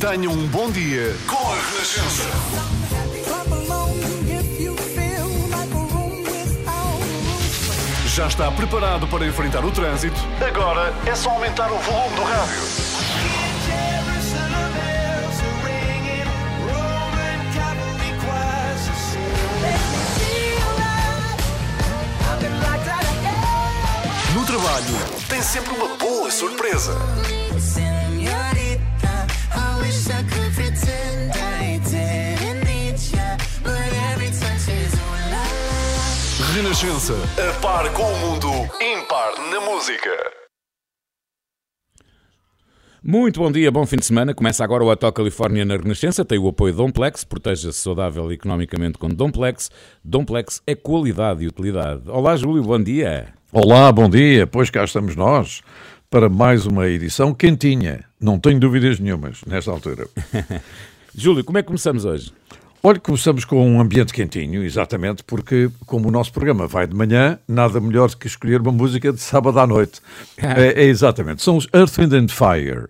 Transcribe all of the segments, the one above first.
Tenham um bom dia com a Renascença. Já está preparado para enfrentar o trânsito? Agora é só aumentar o volume do rádio. No trabalho, tem sempre uma boa surpresa. Renascença, a par com o mundo, impar na música. Muito bom dia, bom fim de semana. Começa agora o Ato Califórnia na Renascença. Tem o apoio Domplex. Proteja-se saudável economicamente com Domplex. Domplex é qualidade e utilidade. Olá, Júlio, bom dia. Olá, bom dia. Pois cá estamos nós para mais uma edição quentinha. Não tenho dúvidas nenhumas nesta altura. Júlio, como é que começamos hoje? Olha, começamos com um ambiente quentinho, exatamente, porque como o nosso programa vai de manhã, nada melhor do que escolher uma música de sábado à noite. é, é exatamente. São os Earth, Wind and Fire.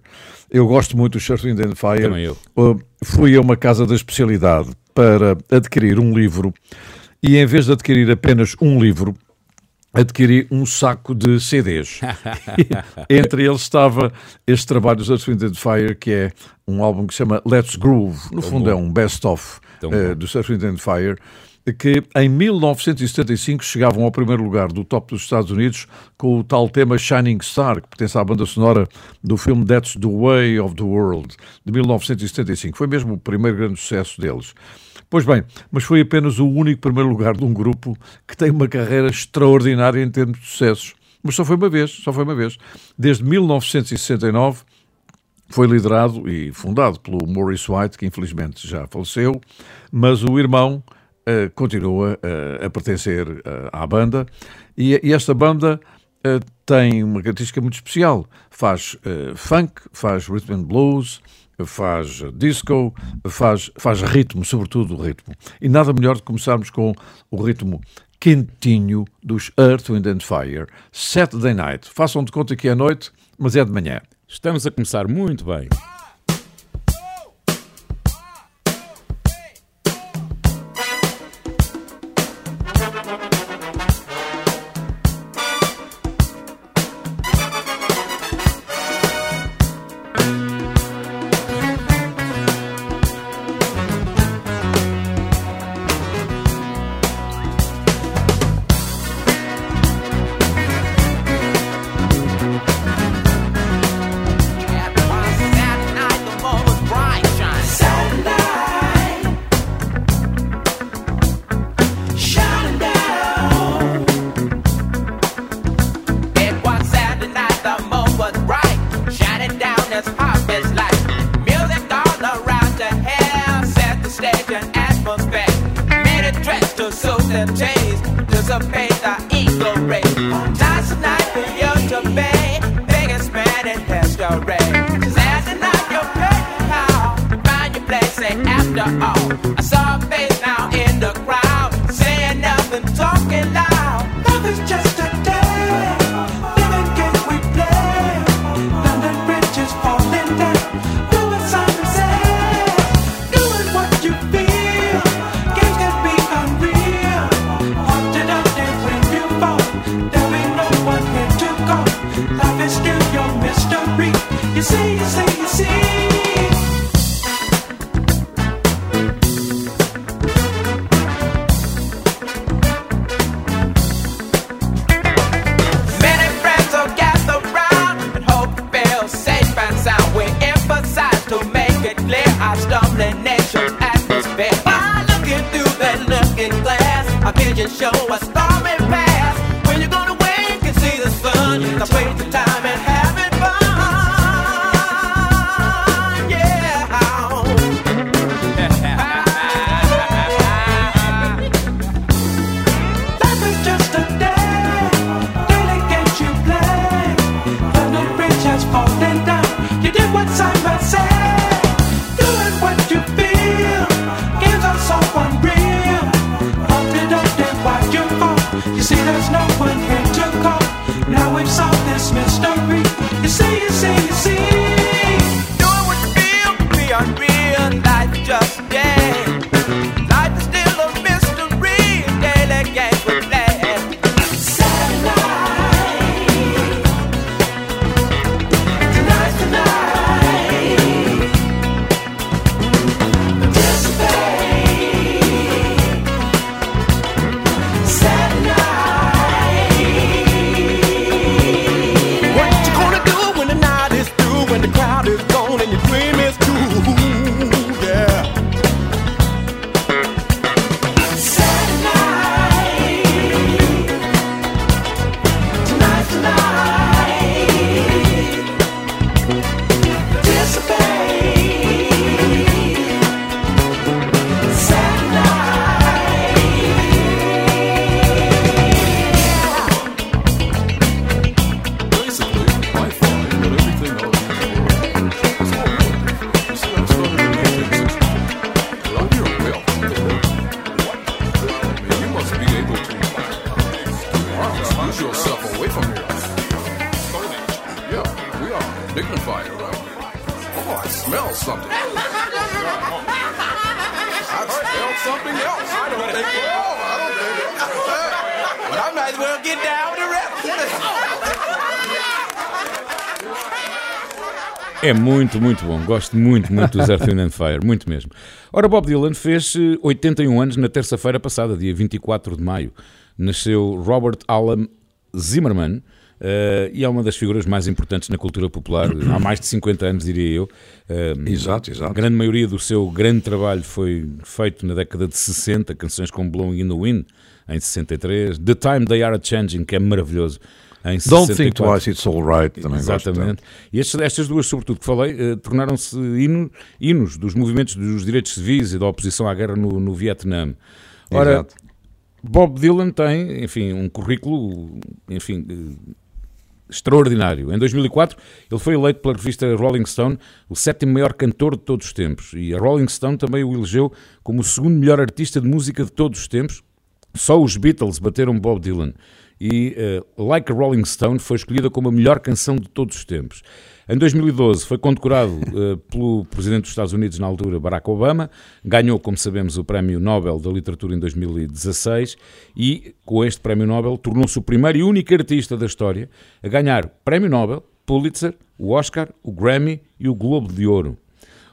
Eu gosto muito dos Earth, Wind and Fire. Também eu. Uh, fui a uma casa da especialidade para adquirir um livro e em vez de adquirir apenas um livro, adquiri um saco de CDs. Entre eles estava este trabalho dos Earth, Wind Fire, que é um álbum que se chama Let's Groove. No fundo bom. é um best-of Tão uh, bom. do Earth, Wind Fire, que em 1975 chegavam ao primeiro lugar do top dos Estados Unidos com o tal tema Shining Star, que pertence à banda sonora do filme That's the Way of the World, de 1975. Foi mesmo o primeiro grande sucesso deles. Pois bem, mas foi apenas o único primeiro lugar de um grupo que tem uma carreira extraordinária em termos de sucessos. Mas só foi uma vez, só foi uma vez. Desde 1969 foi liderado e fundado pelo Maurice White, que infelizmente já faleceu, mas o irmão eh, continua eh, a pertencer eh, à banda e, e esta banda tem uma característica muito especial. Faz funk, faz rhythm and blues, faz disco, faz, faz ritmo, sobretudo o ritmo. E nada melhor de começarmos com o ritmo quentinho dos Earth, Wind and Fire, Saturday Night. Façam de conta que é noite, mas é de manhã. Estamos a começar muito bem. and a disappear. Get down rest. É muito, muito bom. Gosto muito, muito do Earth, Wind and Fire. Muito mesmo. Ora, Bob Dylan fez eh, 81 anos na terça-feira passada, dia 24 de maio. Nasceu Robert Alan Zimmerman eh, e é uma das figuras mais importantes na cultura popular. Há mais de 50 anos, diria eu. Eh, Exato, A exato. grande maioria do seu grande trabalho foi feito na década de 60, canções como Blowing in the Wind, em 63, The Time They Are Changing, que é maravilhoso, em 64. Don't think twice, it's alright. Também gosto tanto. Exatamente. E estes- estas duas, sobretudo, que falei, eh, tornaram-se hino- hinos dos movimentos dos direitos civis e da oposição à guerra no, no Vietnã. Ora, Exato. Bob Dylan tem, enfim, um currículo, enfim, eh, extraordinário. Em 2004, ele foi eleito pela revista Rolling Stone o sétimo maior cantor de todos os tempos. E a Rolling Stone também o elegeu como o segundo melhor artista de música de todos os tempos. Só os Beatles bateram Bob Dylan. E eh, Like a Rolling Stone foi escolhida como a melhor canção de todos os tempos. Em 2012 foi condecorado eh, pelo Presidente dos Estados Unidos na altura, Barack Obama. Ganhou, como sabemos, o Prémio Nobel da Literatura em 2016 e, com este Prémio Nobel, tornou-se o primeiro e único artista da história a ganhar Prémio Nobel, Pulitzer, o Oscar, o Grammy e o Globo de Ouro.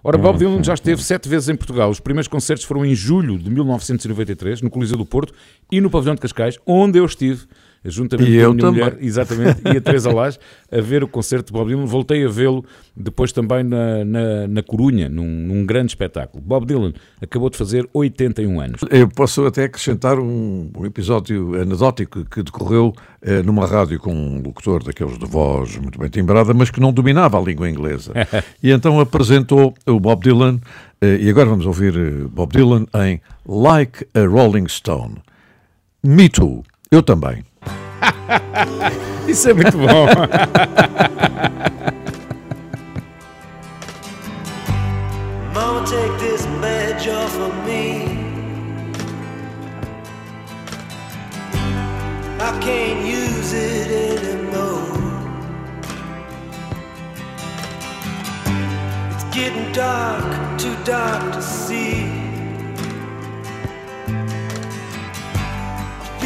Ora, Bob Dylan já esteve sete vezes em Portugal. Os primeiros concertos foram em julho de 1993, no Coliseu do Porto e no Pavilhão de Cascais, onde eu estive, juntamente E com a minha também. mulher, exatamente, e a Teresa Lage, a ver o concerto de Bob Dylan. Voltei a vê-lo depois também na, na, na Corunha, num, num grande espetáculo. Bob Dylan acabou de fazer 81 anos. Eu posso até acrescentar um, um episódio anedótico que decorreu eh, numa rádio com um locutor daqueles de voz muito bem timbrada, mas que não dominava a língua inglesa. e então apresentou o Bob Dylan, eh, e agora vamos ouvir eh, Bob Dylan em Like a Rolling Stone. Me Too. Eu também. Isso é muito bom. Mama, take this badge off of me. I can't use it anymore. It's getting dark, too dark to see.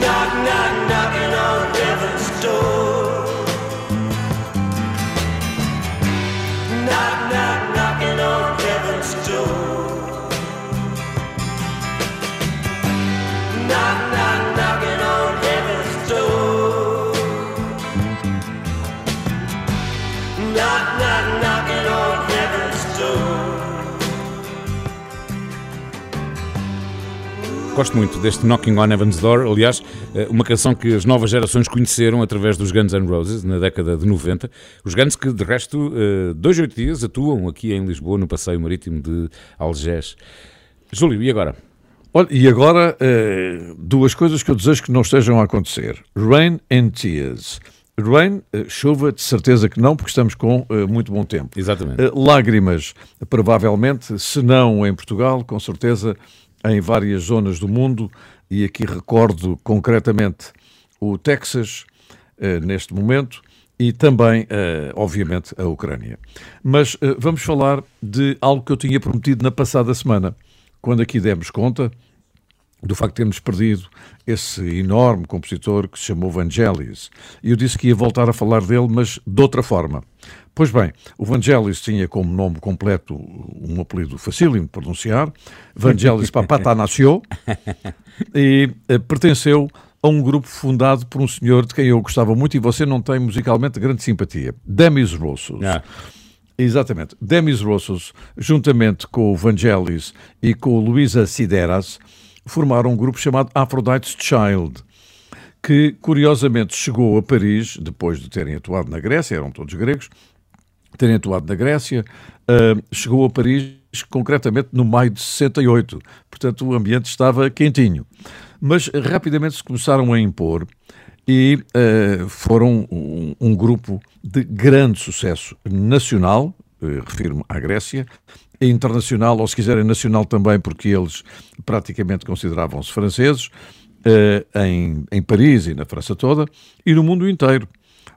Knock, knock, knocking on heaven's door. Knock, knock, knocking on heaven's door. Knock, knock, knocking on heaven's door. Knock, knock, knocking on heaven's door. Gosto muito deste Knocking on Heaven's Door, aliás, uma canção que as novas gerações conheceram através dos Guns N' Roses na década de 90. Os Guns que, de resto, eh, dois, oito dias atuam aqui em Lisboa, no Passeio Marítimo de Algés. Júlio, e agora? Olha, e agora eh, duas coisas que eu desejo que não estejam a acontecer: Rain and Tears. Rain, eh, chuva, de certeza que não, porque estamos com eh, muito bom tempo. Exatamente. Eh, lágrimas, provavelmente, se não em Portugal, com certeza em várias zonas do mundo, e aqui recordo concretamente o Texas, eh, neste momento, e também, eh, obviamente, a Ucrânia. Mas eh, vamos falar de algo que eu tinha prometido na passada semana, quando aqui demos conta do facto de termos perdido esse enorme compositor que se chamou Vangelis. E eu disse que ia voltar a falar dele, mas de outra forma. Pois bem, o Vangelis tinha como nome completo um apelido facílimo de pronunciar, Vangelis Papatanasio, e eh, pertenceu a um grupo fundado por um senhor de quem eu gostava muito e você não tem musicalmente grande simpatia, Demis Roussos. Ah. Exatamente. Demis Roussos, juntamente com o Vangelis e com o Luisa Sideras, formaram um grupo chamado Aphrodite's Child, que curiosamente chegou a Paris, depois de terem atuado na Grécia, eram todos gregos, terem atuado na Grécia, uh, chegou a Paris concretamente no maio de 68. Portanto, o ambiente estava quentinho. Mas rapidamente se começaram a impor e uh, foram um, um, grupo de grande sucesso nacional, uh, refiro-me à Grécia, e internacional, ou se quiserem nacional também, porque eles praticamente consideravam-se franceses, uh, em, em Paris e na França toda, e no mundo inteiro.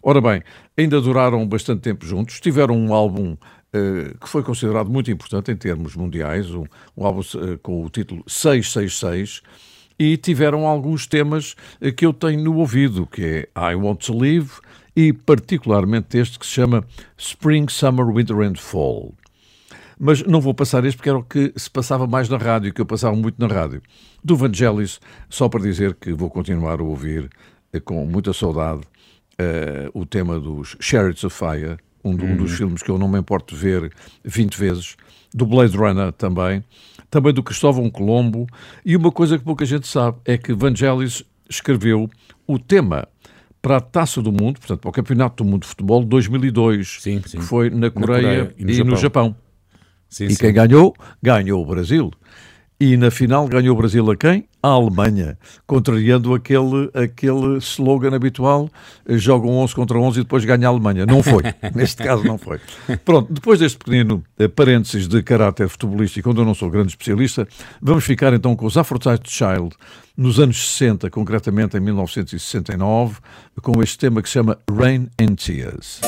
Ora bem, ainda duraram bastante tempo juntos, tiveram um álbum uh, que foi considerado muito importante em termos mundiais, um, um álbum uh, com o título 666, e tiveram alguns temas uh, que eu tenho no ouvido, que é I Want to Live e particularmente este que se chama Spring, Summer, Winter and Fall. Mas não vou passar este porque era o que se passava mais na rádio, que eu passava muito na rádio. Do Vangelis, só para dizer que vou continuar a ouvir com muita saudade o tema dos Chariots of Fire, um, um dos uhum. filmes que eu não me importo ver 20 vezes, do Blade Runner também, também do Cristóvão Colombo, e uma coisa que pouca gente sabe é que Vangelis escreveu o tema para a Taça do Mundo, portanto, para o Campeonato do Mundo de Futebol 2002, sim, sim. que foi na Coreia, na Coreia e no e Japão. No Japão. Sim, e quem ganhou? Ganhou o Brasil. E na final ganhou o Brasil a quem? A Alemanha, contrariando aquele, aquele slogan habitual: jogam 11 contra 11 e depois ganha a Alemanha. Não foi, neste caso não foi. Pronto, depois deste pequenino eh, parênteses de caráter futebolístico, onde eu não sou grande especialista, vamos ficar então com os Aphrodite Child nos anos 60, concretamente em 1969, com este tema que se chama Rain and Tears.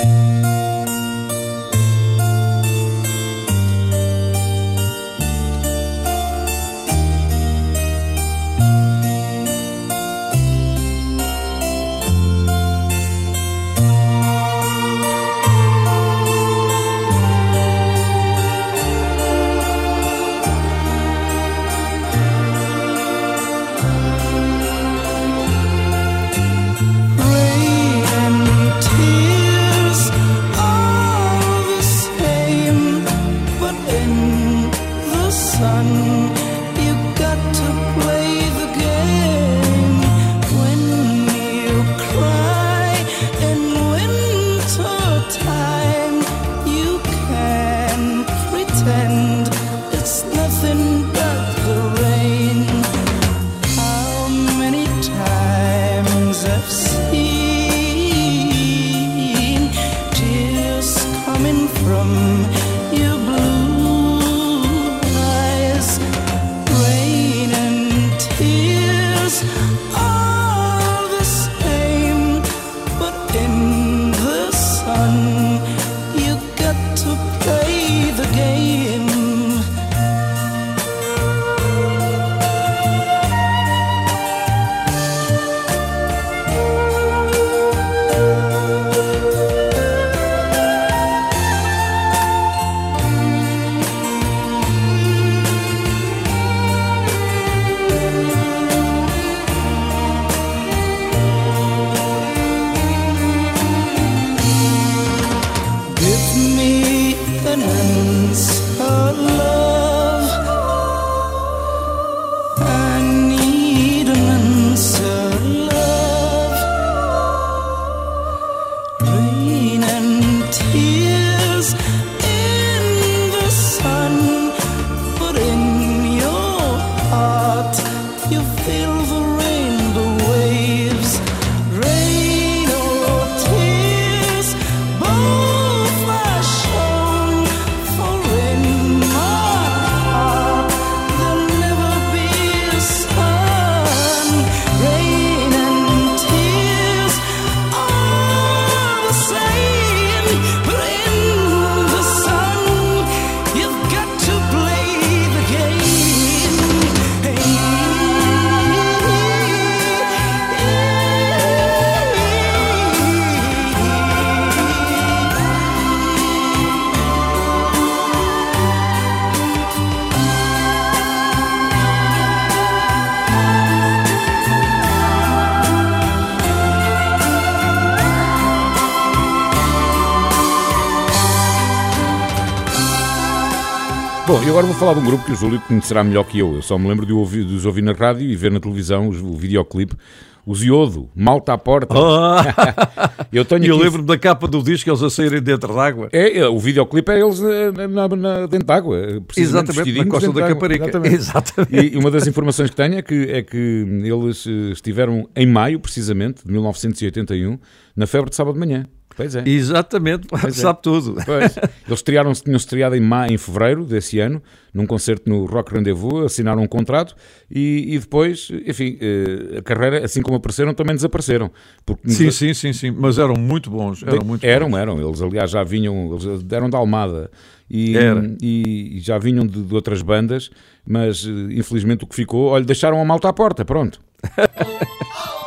Agora vou falar de um grupo que o Júlio conhecerá melhor que eu. Eu só me lembro de, ouvir, de os ouvir na rádio e ver na televisão o videoclipe. O Ziodo, malta à porta. eu tenho eu lembro-me da capa do disco, eles a saírem dentro d'água. É, é, o videoclipe é eles na, na, na dentro d'água. Exatamente, na costa da Caparica. Exatamente. Exatamente. E uma das informações que tenho é que, é que eles eh, estiveram em maio, precisamente, de 1981, na febre de sábado de manhã. Pois é. Exatamente, pois sabe é. tudo. Pois. Eles estrearam, tinham estreado em, maio, em fevereiro desse ano, num concerto no Rock Rendezvous, assinaram um contrato e, e depois, enfim, eh, a carreira, assim como apareceram, também desapareceram. Porque sim, sim, sim, sim, mas eram muito bons. Eram, muito eram, bons. eram. Eles, aliás, já vinham, eles deram da Almada. E, e, já vinham de, de outras bandas, mas eh, infelizmente o que ficou, olha, deixaram a malta à porta, pronto.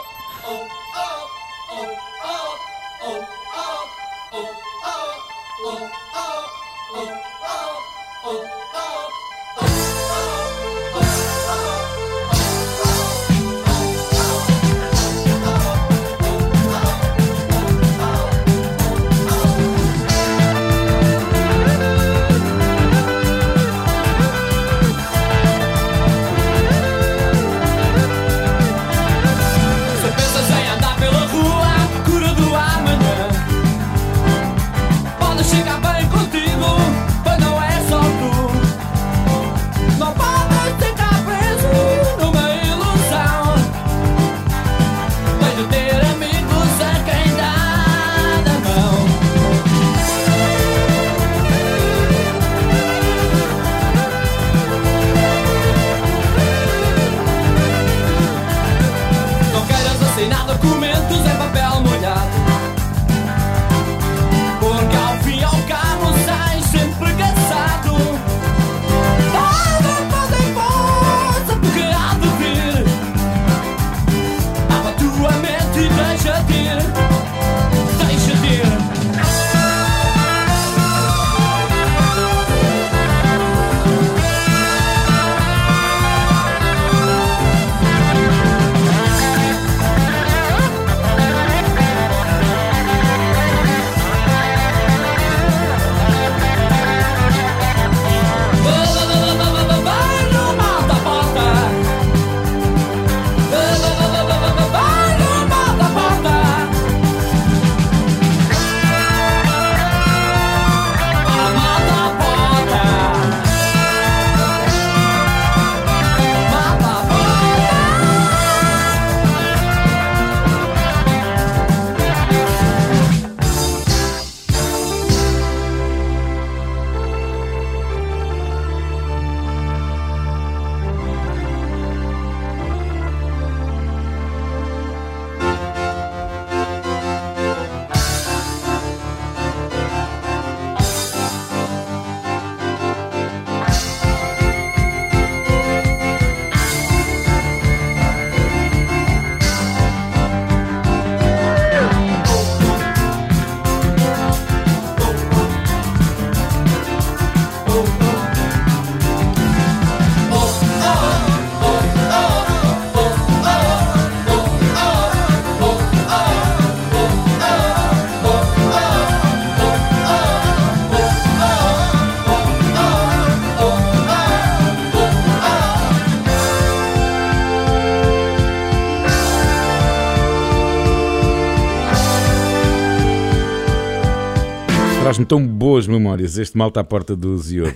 Traz-me tão boas memórias este malta à porta do Ziodo.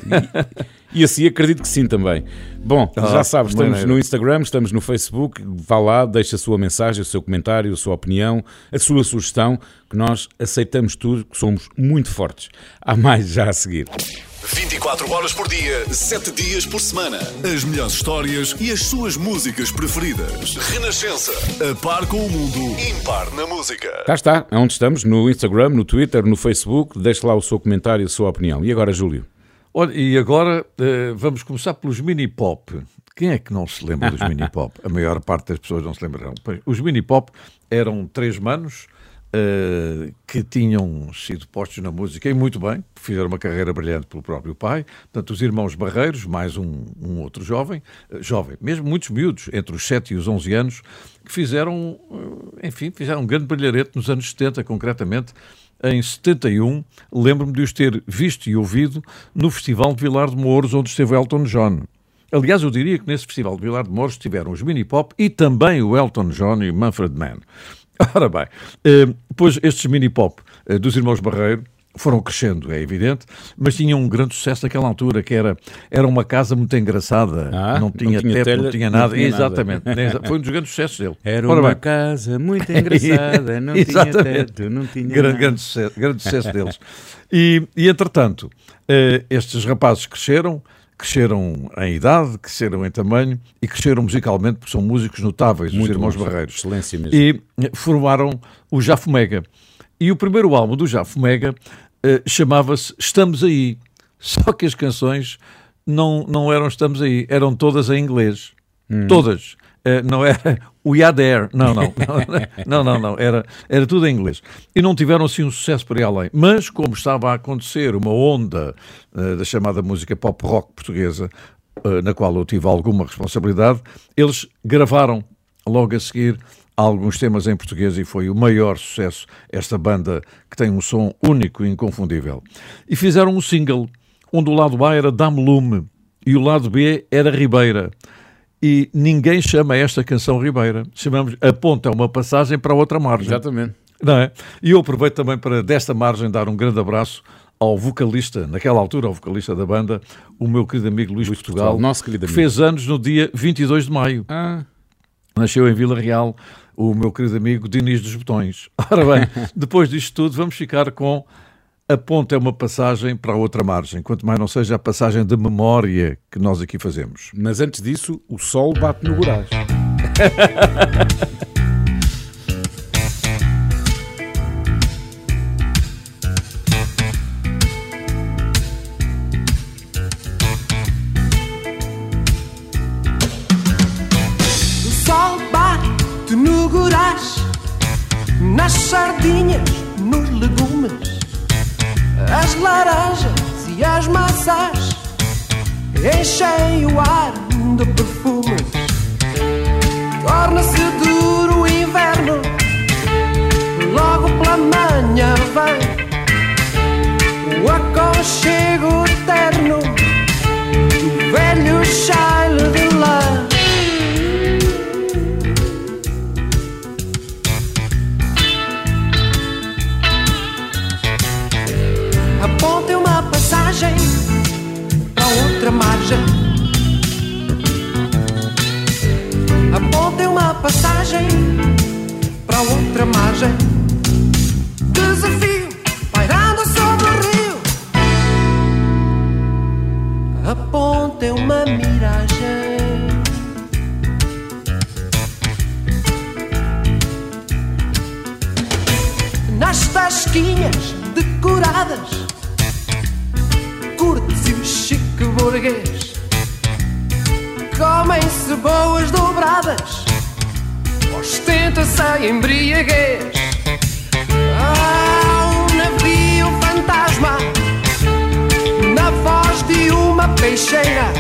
E, e, assim acredito que sim também. Bom, ah, já sabes, estamos maneira. no Instagram, estamos no Facebook. Vá lá, deixa a sua mensagem, o seu comentário, a sua opinião, a sua sugestão, que nós aceitamos tudo, que somos muito fortes. Há mais já a seguir. 24 horas por dia, 7 dias por semana. As melhores histórias e as suas músicas preferidas. Renascença. A par com o mundo, impar na música. Cá está, é onde estamos, no Instagram, no Twitter, no Facebook. Deixe lá o seu comentário, a sua opinião. E agora, Júlio? Olha, e agora uh, vamos começar pelos mini pop. Quem é que não se lembra dos mini pop? A maior parte das pessoas não se lembrarão. Os mini pop eram três manos uh, que tinham sido postos na música e muito bem, fizeram uma carreira brilhante pelo próprio pai. Portanto, os irmãos Barreiros, mais um, um outro jovem, uh, jovem, mesmo muitos miúdos, entre os 7 e os 11 anos, que fizeram, uh, enfim, fizeram um grande brilharete nos anos 70, concretamente. em 71, lembro-me de os ter visto e ouvido no Festival de Vilar de Mouros, onde esteve Elton John. Aliás, eu diria que nesse Festival de Vilar de Mouros estiveram os Mini Pop e também o Elton John e o Manfred Mann. Ora bem, eh, depois estes Mini Pop eh, dos Irmãos Barreiro foram crescendo, é evidente, mas tinham um grande sucesso naquela altura, que era, era uma casa muito engraçada, Ah, não tinha não tinha teto, telha, não tinha não nada, tinha nada. exatamente, foi um dos grandes sucessos dele. Era Ora uma bem, casa muito engraçada, não tinha teto, não tinha grande, nada. grande, sucesso, grande sucesso deles. E, e entretanto, eh, estes rapazes cresceram, cresceram em idade, cresceram em tamanho e cresceram musicalmente, porque são músicos notáveis, os Muito Irmãos bons. Barreiros. Excelência mesmo. E eh, formaram o Jafomega. E o primeiro álbum do Jafomega eh, chamava-se Estamos Aí. Só que as canções não, não eram Estamos Aí, eram todas em inglês. Todas. Eh, não era We Are There. Não, não. Não, não, não. Era, era tudo em inglês. E não tiveram assim um sucesso para ir além. Mas, como estava a acontecer uma onda eh, da chamada música pop rock portuguesa, eh, na qual eu tive alguma responsabilidade, eles gravaram logo a seguir alguns temas em português e foi o maior sucesso esta banda que tem um som único e inconfundível. E fizeram um single onde o lado A era Dame Lume e o lado B era Ribeira. E ninguém chama esta canção Ribeira. Chamamos A Ponta é uma passagem para outra margem. Exatamente. Não é? E eu aproveito também para, desta margem, dar um grande abraço ao vocalista, naquela altura, ao vocalista da banda, o meu querido amigo Luís, Portugal, Portugal, nosso querido que amigo. fez anos no dia 22 de maio. Ah, Nasceu em Vila Real o meu querido amigo Diniz dos Botões. Ora bem, depois disto tudo, vamos ficar com a ponta é uma passagem para a outra margem, quanto mais não seja a passagem de memória que nós aqui fazemos. mas antes disso, o sol bate no Goraz. O sol bate no gurás, nas sardinhas, nos legumes, as laranjas e as maçãs enchem o ar de perfumes. Torna-se duro o inverno, logo pela manhã vem o aconchego eterno margem. Apontem uma passagem para outra margem. Desafio pairando sobre o rio. Apontem uma miragem. nas tasquinhas decoradas, curtes e o chique burguês, comem-se boas dobradas, ostenta-se a embriaguez. Há um navio fantasma na voz de uma peixeira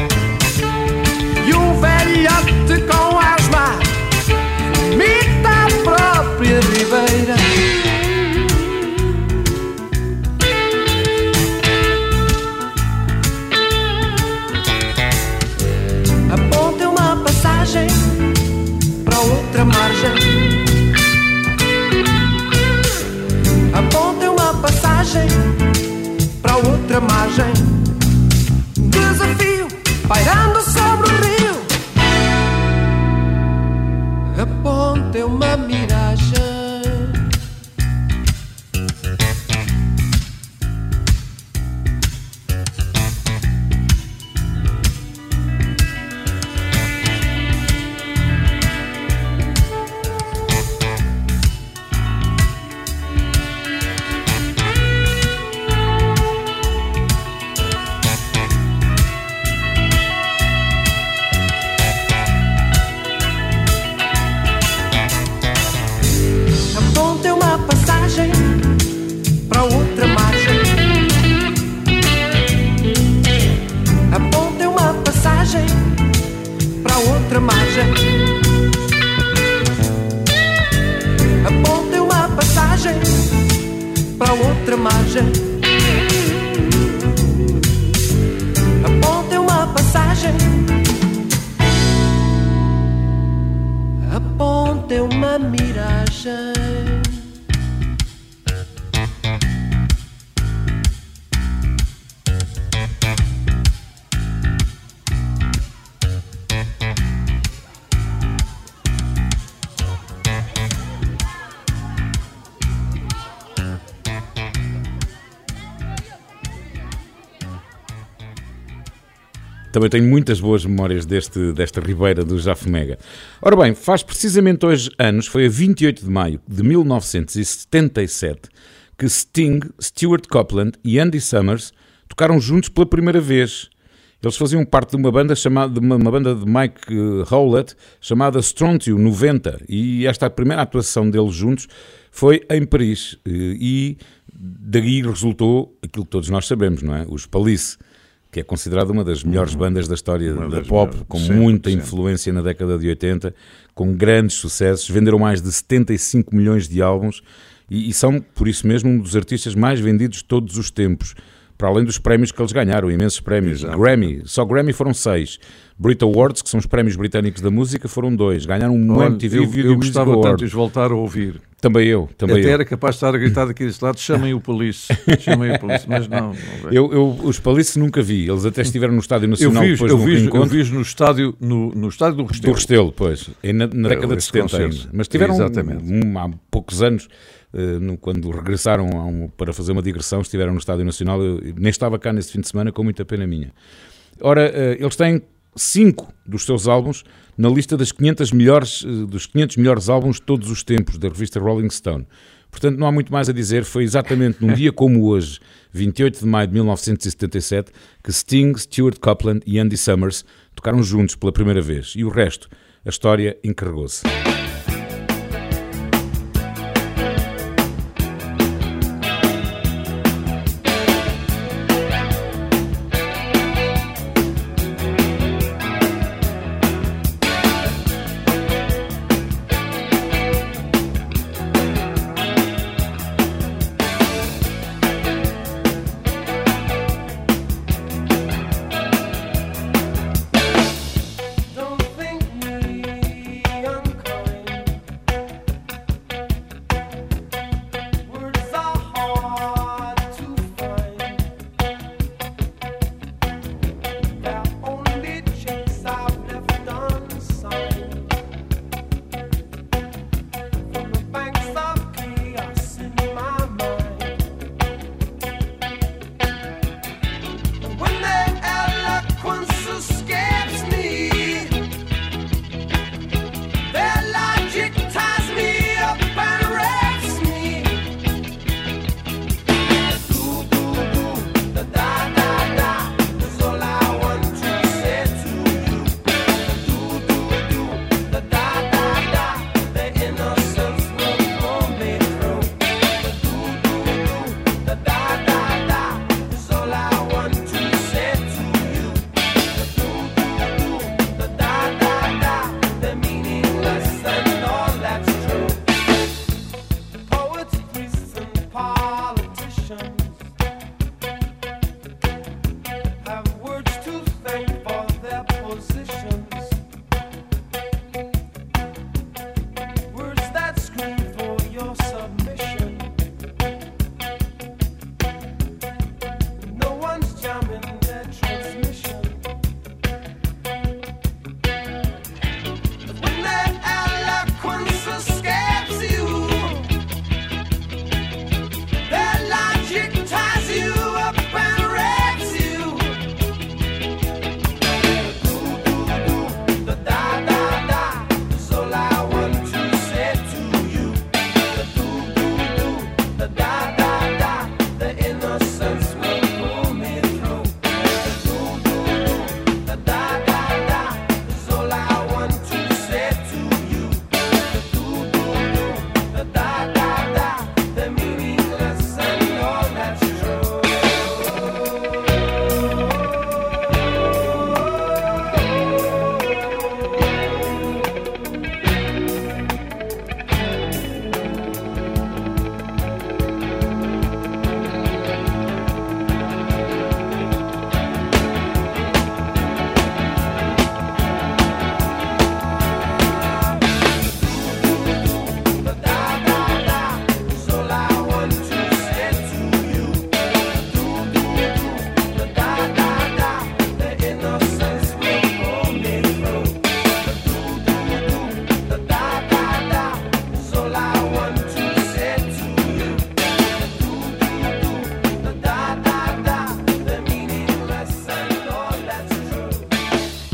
Também tenho muitas boas memórias deste, desta Ribeira do Jafomega. Ora bem, faz precisamente hoje anos, foi a 28 de maio de 1977, que Sting, Stuart Copeland e Andy Summers tocaram juntos pela primeira vez. Eles faziam parte de uma banda chamada de uma, uma banda de Mike eh, Howlett chamada Strontium 90 e esta primeira atuação deles juntos foi em Paris eh, e daí resultou aquilo que todos nós sabemos, não é? Os Police que é considerada uma das melhores bandas da história Uma da pop, melhores, com muita influência na década de 80, com grandes sucessos, venderam mais de 75 milhões de álbuns e, e são, por isso mesmo, um dos artistas mais vendidos de todos os tempos. Para além dos prémios que eles ganharam, imensos prémios. Exato. Grammy, só Grammy foram seis. Brit Awards, que são os prémios britânicos da música, foram dois. Ganharam um Olha, MTV eu, Video eu Music gostava tanto Award. de os voltar a ouvir. Também eu, também Até eu. era capaz de estar a gritar daqui desse lado, chamem o police, chamem o police, mas não. Eu, eu os Palice nunca vi. Eles até estiveram no Estádio Eu Nacional vi, depois eu vi, eu vi no estádio, no, no estádio do Do Restelo. Restelo, pois, na, na década de esse 70 concerto. ainda. Mas tiveram Exatamente. um- há poucos anos, no- quando regressaram um- para fazer uma digressão, estiveram no Estádio Nacional. Eu nem estava cá nesse fim de semana, com muita pena minha. Ora, eh, eles têm cinco dos seus álbuns na lista das 500 melhores, eh, dos 500 melhores álbuns de todos os tempos, da revista Rolling Stone. Portanto, não há muito mais a dizer. Foi exatamente num dia como hoje, 28 de maio de 1977, que Sting, Stuart Copeland e Andy Summers tocaram juntos pela primeira vez. E o resto, a história encarregou-se.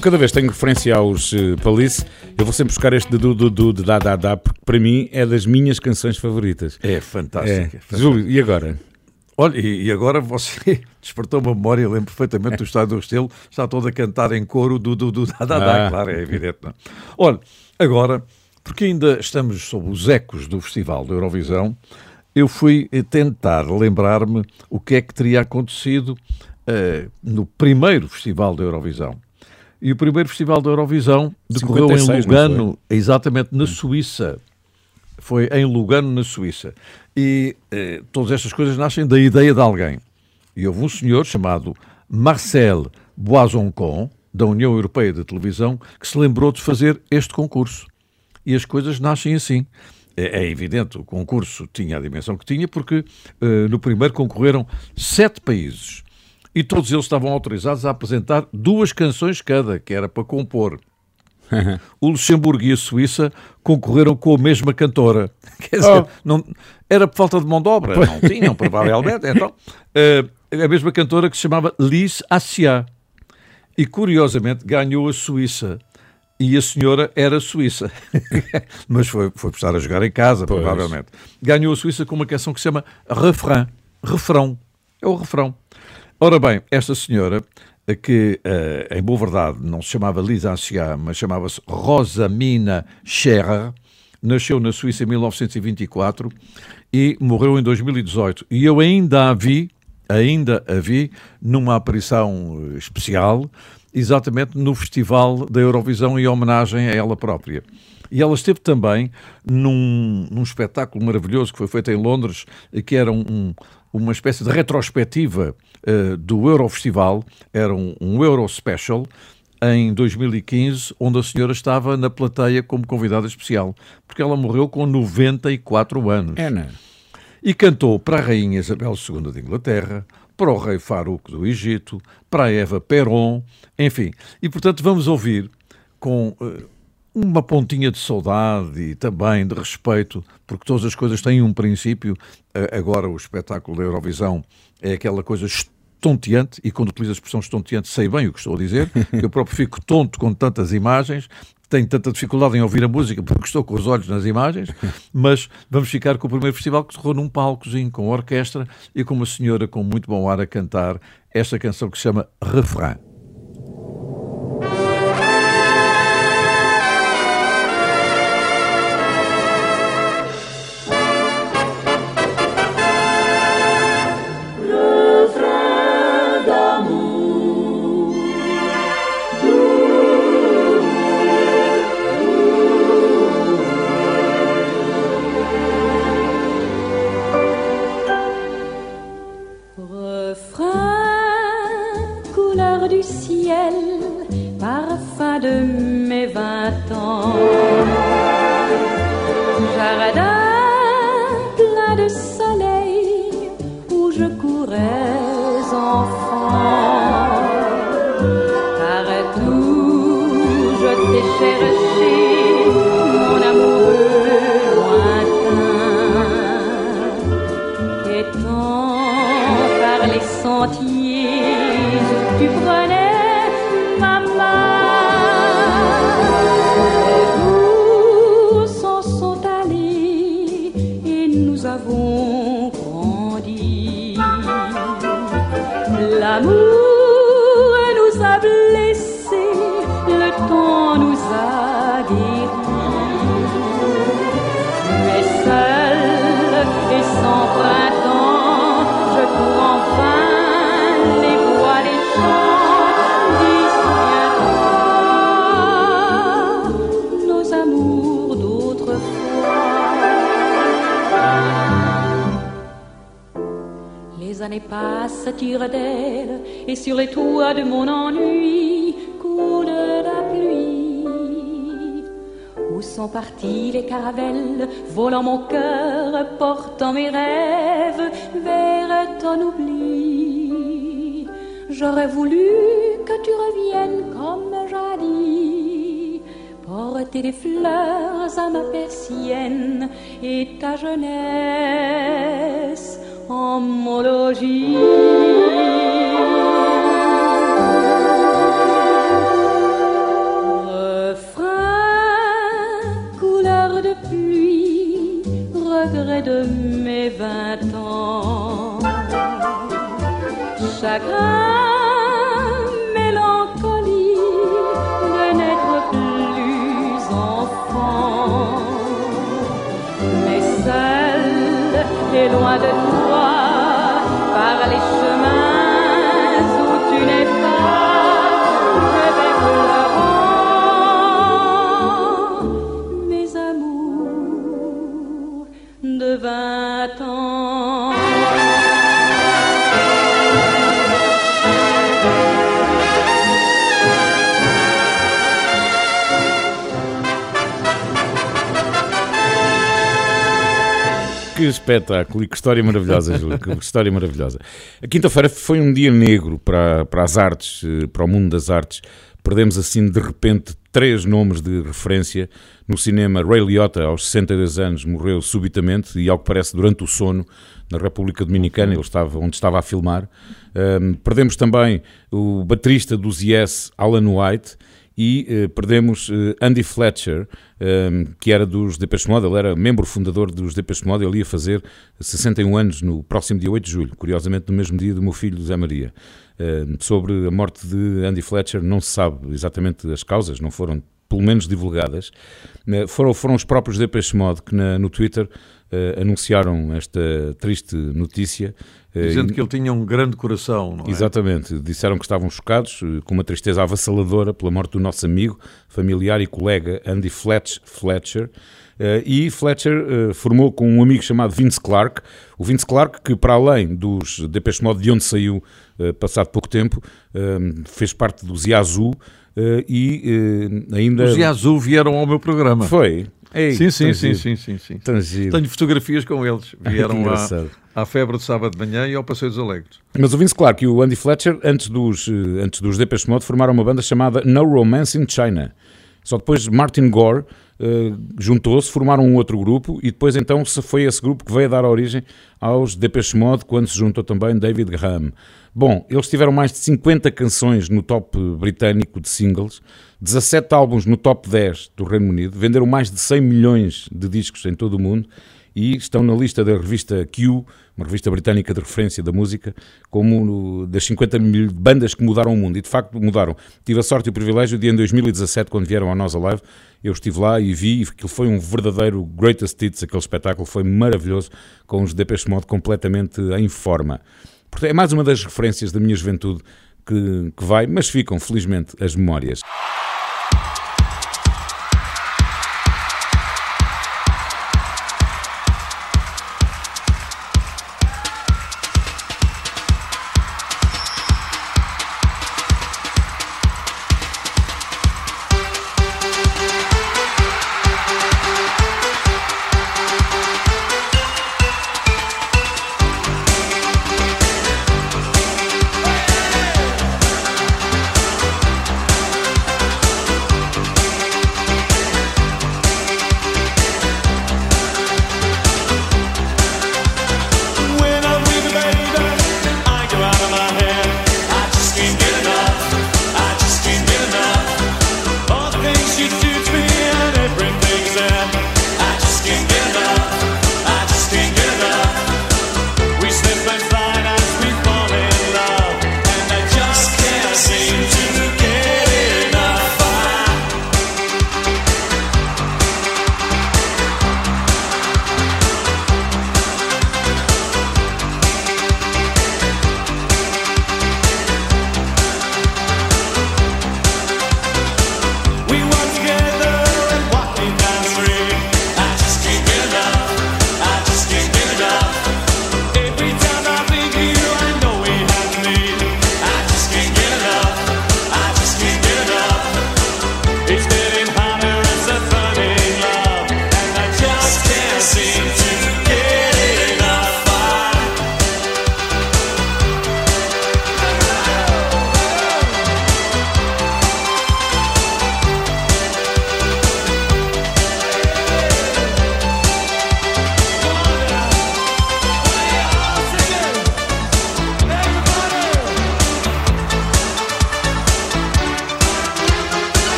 Eu cada vez tenho referência aos uh, Palice, eu vou sempre buscar este do do de da da da, porque para mim é das minhas canções favoritas. É fantástico. É. é. Júlio, e agora? Olha, e agora você despertou uma memória, lembro perfeitamente do Estado do Restelo, está todo a cantar em coro do do do da da da, Ah. claro, é evidente. Não? é? Olha, agora, porque ainda estamos sob os ecos do Festival da Eurovisão, eu fui eh, tentar lembrar-me o que é que teria acontecido eh, no primeiro Festival da Eurovisão. E o primeiro Festival da Eurovisão decorreu 56, em Lugano, exatamente na Suíça. Foi em Lugano, na Suíça. E eh, todas estas coisas nascem da ideia de alguém. E houve um senhor chamado Marcel Boisoncon, da União Europeia de Televisão, que se lembrou de fazer este concurso. E as coisas nascem assim. É, é evidente, o concurso tinha a dimensão que tinha, porque eh, no primeiro concorreram sete países. E todos eles estavam autorizados a apresentar duas canções cada, que era para compor. O Luxemburgo e a Suíça concorreram com a mesma cantora. Quer dizer, Oh. não, era por falta de mão de obra. Não tinham, provavelmente. Então, eh, a mesma cantora que se chamava Lise Assia. E, curiosamente, ganhou a Suíça. E a senhora era suíça. Mas foi, foi estar a jogar em casa, Pois. provavelmente. Ganhou a Suíça com uma canção que se chama Refrain. Refrão. É o refrão. Ora bem, esta senhora, eh, que eh, em boa verdade não se chamava Lisa Anciá, mas chamava-se Rosamina Scherer, nasceu na Suíça em 1924 e morreu em 2018. E eu ainda a vi, ainda a vi, numa aparição eh, especial, exatamente no Festival da Eurovisão em homenagem a ela própria. E ela esteve também num, num espetáculo maravilhoso que foi feito em Londres, que era um- uma espécie de retrospectiva eh, do Eurofestival, era um, um Euro Special, em 2015, onde a senhora estava na plateia como convidada especial, porque ela morreu com 94 anos. É, não é? E cantou para a Rainha Isabel II de Inglaterra, para o Rei Farouk do Egito, para a Eva Peron, enfim. E, portanto, vamos ouvir com eh, uma pontinha de saudade e também de respeito, porque todas as coisas têm um princípio. Agora, o espetáculo da Eurovisão é aquela coisa estonteante, e quando utilizo a expressão estonteante sei bem o que estou a dizer, eu próprio fico tonto com tantas imagens, tenho tanta dificuldade em ouvir a música porque estou com os olhos nas imagens, mas vamos ficar com o primeiro festival que decorreu num palcozinho com orquestra e com uma senhora com muito bom ar a cantar esta canção que se chama Refrain. Espetáculo e que história maravilhosa, Júlio, que história maravilhosa. A quinta-feira foi um dia negro para, para as artes, eh, para o mundo das artes. Perdemos assim de repente três nomes de referência. No cinema, Ray Liotta, aos 62 anos, morreu subitamente e, ao que parece, durante o sono, na República Dominicana, ele estava, onde estava a filmar. Um, perdemos também o baterista dos Yes, Alan White, e uh, perdemos uh, Andy Fletcher, um, que era dos Depeche Mode, ele era membro fundador dos Depeche Mode, ele ia fazer 61 anos no próximo dia 8 de julho, curiosamente no mesmo dia do meu filho José Maria. Uh, sobre a morte de Andy Fletcher não se sabe exatamente as causas, não foram pelo menos divulgadas. foram, foram os próprios Depeche Mode que na, no Twitter anunciaram esta triste notícia Dizendo que ele tinha um grande coração, não é? Exatamente. Disseram que estavam chocados, eh, com uma tristeza avassaladora pela morte do nosso amigo, familiar e colega Andy Fletcher. Eh, e Fletcher formou com um amigo chamado Vince Clark. O Vince Clark, que para além dos Depeche Mode, de onde saiu passado pouco tempo, fez parte dos Yazoo e ainda... Os Yazoo vieram ao meu programa. Foi, sim, sim, sim, sim, sim, sim, Tenho fotografias com eles. Vieram à, à febre de sábado de manhã e ao Passeio dos Alegres. Mas o Vince Clark e o Andy Fletcher, antes dos, eh, antes dos Depeche Mode, formaram uma banda chamada No Romance in China. Só depois Martin Gore uh, juntou-se, formaram um outro grupo e depois então foi esse grupo que veio dar origem aos Depeche Mode quando se juntou também David Graham. Bom, eles tiveram mais de 50 canções no top britânico de singles, 17 álbuns no top 10 do Reino Unido, venderam mais de 100 milhões de discos em todo o mundo e estão na lista da revista Q, uma revista britânica de referência da música, como das 50 mil bandas que mudaram o mundo. E de facto mudaram. Tive a sorte e o privilégio de, em 2017, quando vieram ao Nós Alive, eu estive lá e vi que foi um verdadeiro greatest hits. Aquele espetáculo foi maravilhoso, com os Depeche Mode completamente em forma. Portanto, é mais uma das referências da minha juventude que, que vai, mas ficam, felizmente, as memórias.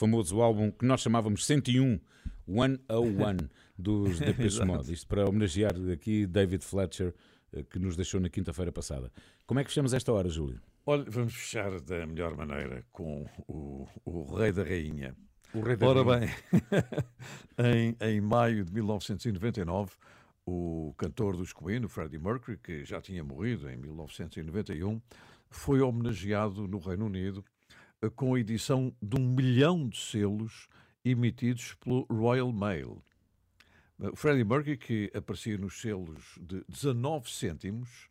Famoso álbum que nós chamávamos 101, 101, dos Depeche Mode. Isto para homenagear aqui David Fletcher, eh, que nos deixou na quinta-feira passada. Como é que fechamos esta hora, Júlio? Olha, vamos fechar da melhor maneira com o, o Rei da Rainha. O Rei da Ora Rainha. bem, em, em maio de 1999, o cantor dos Queen, o Freddie Mercury, que já tinha morrido em 1991, foi homenageado no Reino Unido com a edição de um milhão de selos emitidos pelo Royal Mail. O Freddie Mercury, que aparecia nos selos de 19 cêntimos,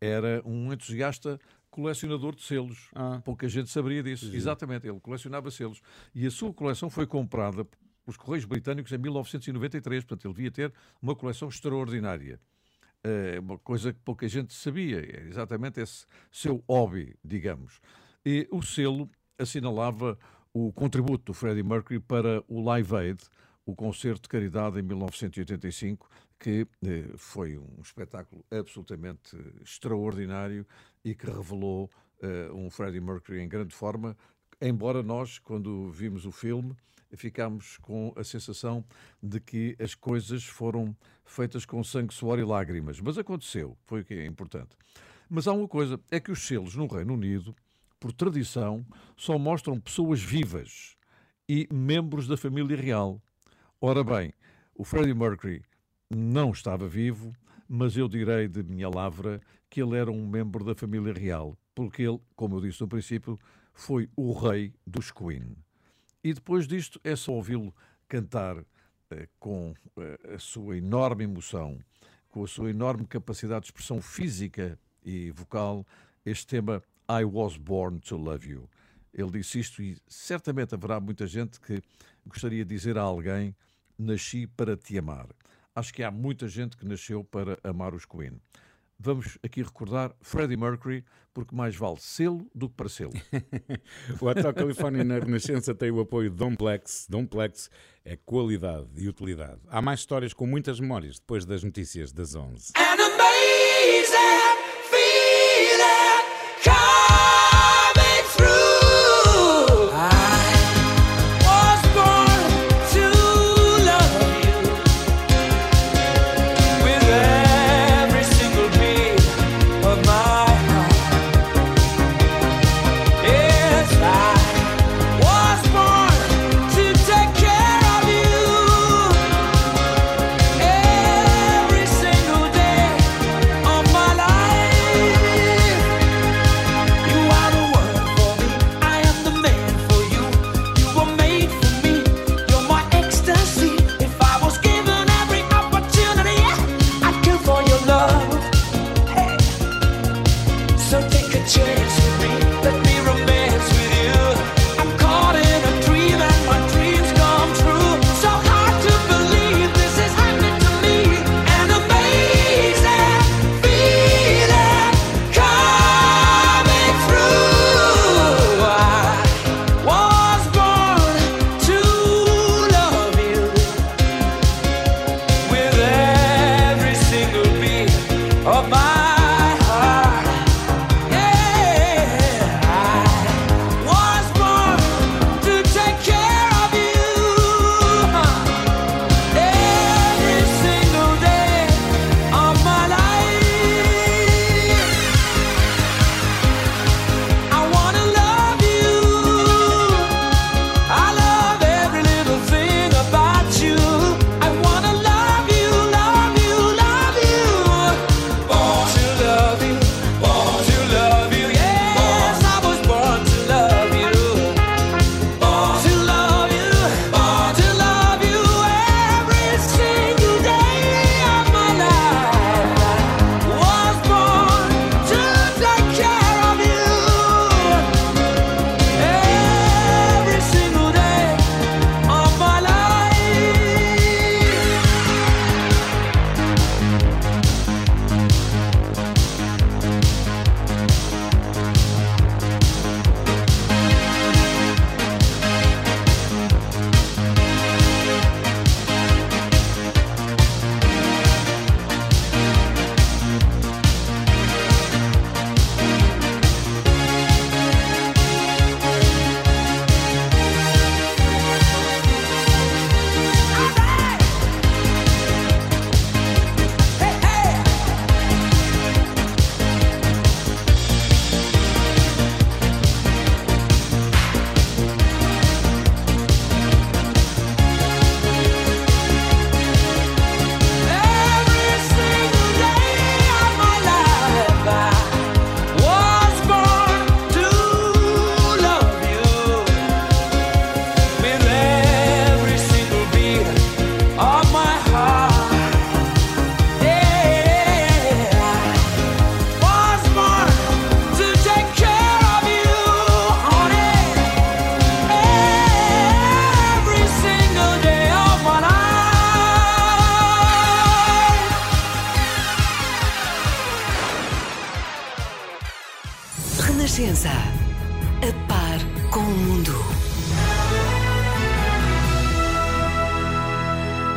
era um entusiasta colecionador de selos. Ah. Pouca gente saberia disso. Exatamente, ele colecionava selos. E a sua coleção foi comprada pelos Correios Britânicos em 1993. Portanto, ele devia ter uma coleção extraordinária. É uma coisa que pouca gente sabia. É exatamente esse seu hobby, digamos. E o selo assinalava o contributo do Freddie Mercury para o Live Aid, o concerto de caridade em 1985, que eh, foi um espetáculo absolutamente extraordinário e que revelou eh, um Freddie Mercury em grande forma, embora nós, quando vimos o filme, ficámos com a sensação de que as coisas foram feitas com sangue, suor e lágrimas. Mas aconteceu, foi o que é importante. Mas há uma coisa, é que os selos no Reino Unido, por tradição, só mostram pessoas vivas e membros da família real. Ora bem, o Freddie Mercury não estava vivo, mas eu direi de minha lavra que ele era um membro da família real, porque ele, como eu disse no princípio, foi o rei dos Queen. E depois disto é só ouvi-lo cantar eh, com eh, a sua enorme emoção, com a sua enorme capacidade de expressão física e vocal, este tema I Was Born to Love You. Ele disse isto e certamente haverá muita gente que gostaria de dizer a alguém: Nasci para te amar. Acho que há muita gente que nasceu para amar os Queen. Vamos aqui recordar Freddie Mercury, porque mais vale selo do que para selo. O Hotel Califórnia na Renascença tem o apoio de Domplex. Domplex é qualidade e utilidade. Há mais histórias com muitas memórias depois das notícias das 11. An amazing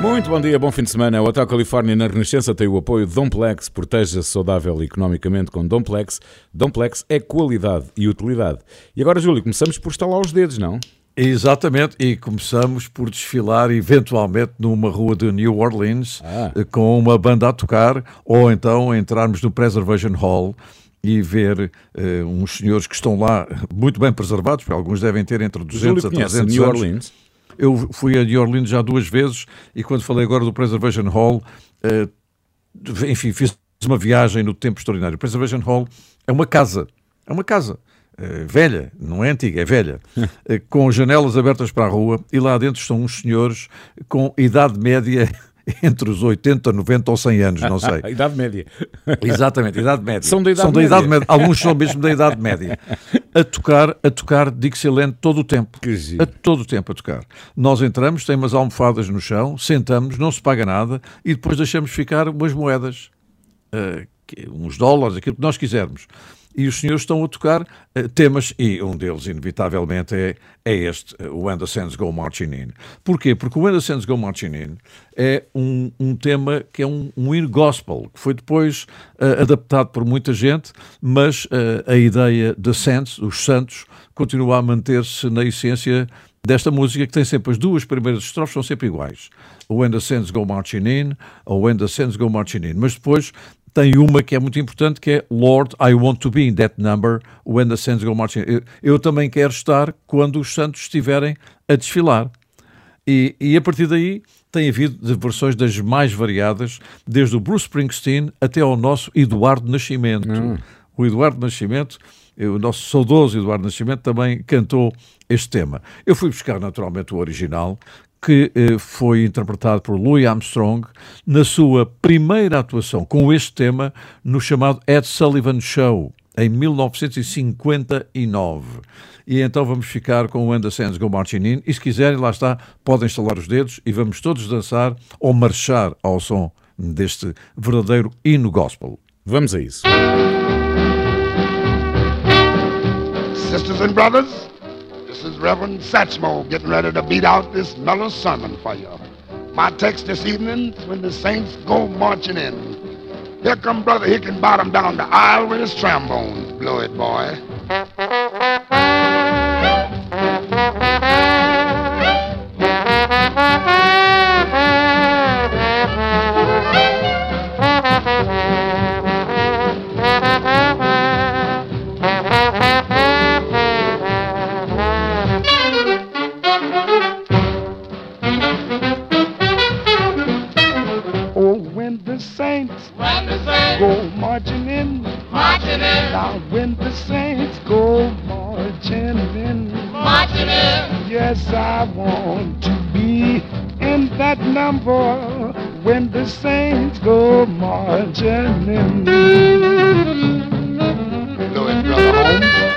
Muito bom dia, bom fim de semana. O Hotel Califórnia na Renascença tem o apoio de Domplex. Proteja-se saudável economicamente com Domplex. Domplex é qualidade e utilidade. E agora, Júlio, começamos por estalar os dedos, não? Exatamente, e começamos por desfilar eventualmente numa rua de New Orleans Ah. eh, com uma banda a tocar, ou então entrarmos no Preservation Hall e ver eh, uns senhores que estão lá muito bem preservados, porque alguns devem ter entre 200 Júlio a conhece 300 New anos. Orleans? Eu fui a New Orleans já duas vezes e quando falei agora do Preservation Hall, eh, enfim, fiz uma viagem no tempo extraordinário. O Preservation Hall é uma casa, é uma casa eh, velha, não é antiga, é velha, eh, com janelas abertas para a rua e lá dentro estão uns senhores com idade média entre os 80, 90 ou 100 anos, não sei. A Idade Média. Exatamente, idade média. São da idade média. Alguns são mesmo da idade média. A tocar, a tocar Dixieland todo o tempo. Que giro. A todo o tempo a tocar. Nós entramos, tem umas almofadas no chão, sentamos, não se paga nada e depois deixamos ficar umas moedas, que- uns dólares, aquilo que nós quisermos. E os senhores estão a tocar eh, temas, e um deles, inevitavelmente, é, é este, eh, When the Sands Go Marching In. Porquê? Porque o When the Sands Go Marching In é um, um tema que é um, um hino gospel, que foi depois eh, adaptado por muita gente, mas a ideia de Saints, os santos, continua a manter-se na essência desta música que tem sempre as duas primeiras estrofes são sempre iguais. O When the Sands Go Marching In, ou When the Sands Go Marching In. Mas depois tem uma que é muito importante que é Lord, I want to be in that number when the sands go marching. Eu, eu também quero estar quando os santos estiverem a desfilar. E, e a partir daí tem havido versões das mais variadas, desde o Bruce Springsteen até ao nosso Eduardo Nascimento. O Eduardo Nascimento, eh, o nosso saudoso Eduardo Nascimento, também cantou este tema. Eu fui buscar naturalmente o original, que eh, foi interpretado por Louis Armstrong na sua primeira atuação com este tema no chamado Ed Sullivan Show, em 1959. E então vamos ficar com o Sands Go Marching In. E se quiserem, lá está, podem estalar os dedos e vamos todos dançar ou marchar ao som deste verdadeiro hino gospel. Vamos a isso. Sisters and brothers, this is Reverend Satchmo getting ready to beat out this mellow sermon for you. My text this evening when the saints go marching in. Here come Brother Hickenbottom down the aisle with his trombone. Blow it, boy. Go marching in, marching in. Now when the saints go marching in, marching in. Yes, I want to be in that number when the saints go marching in. Do it, brother Holmes.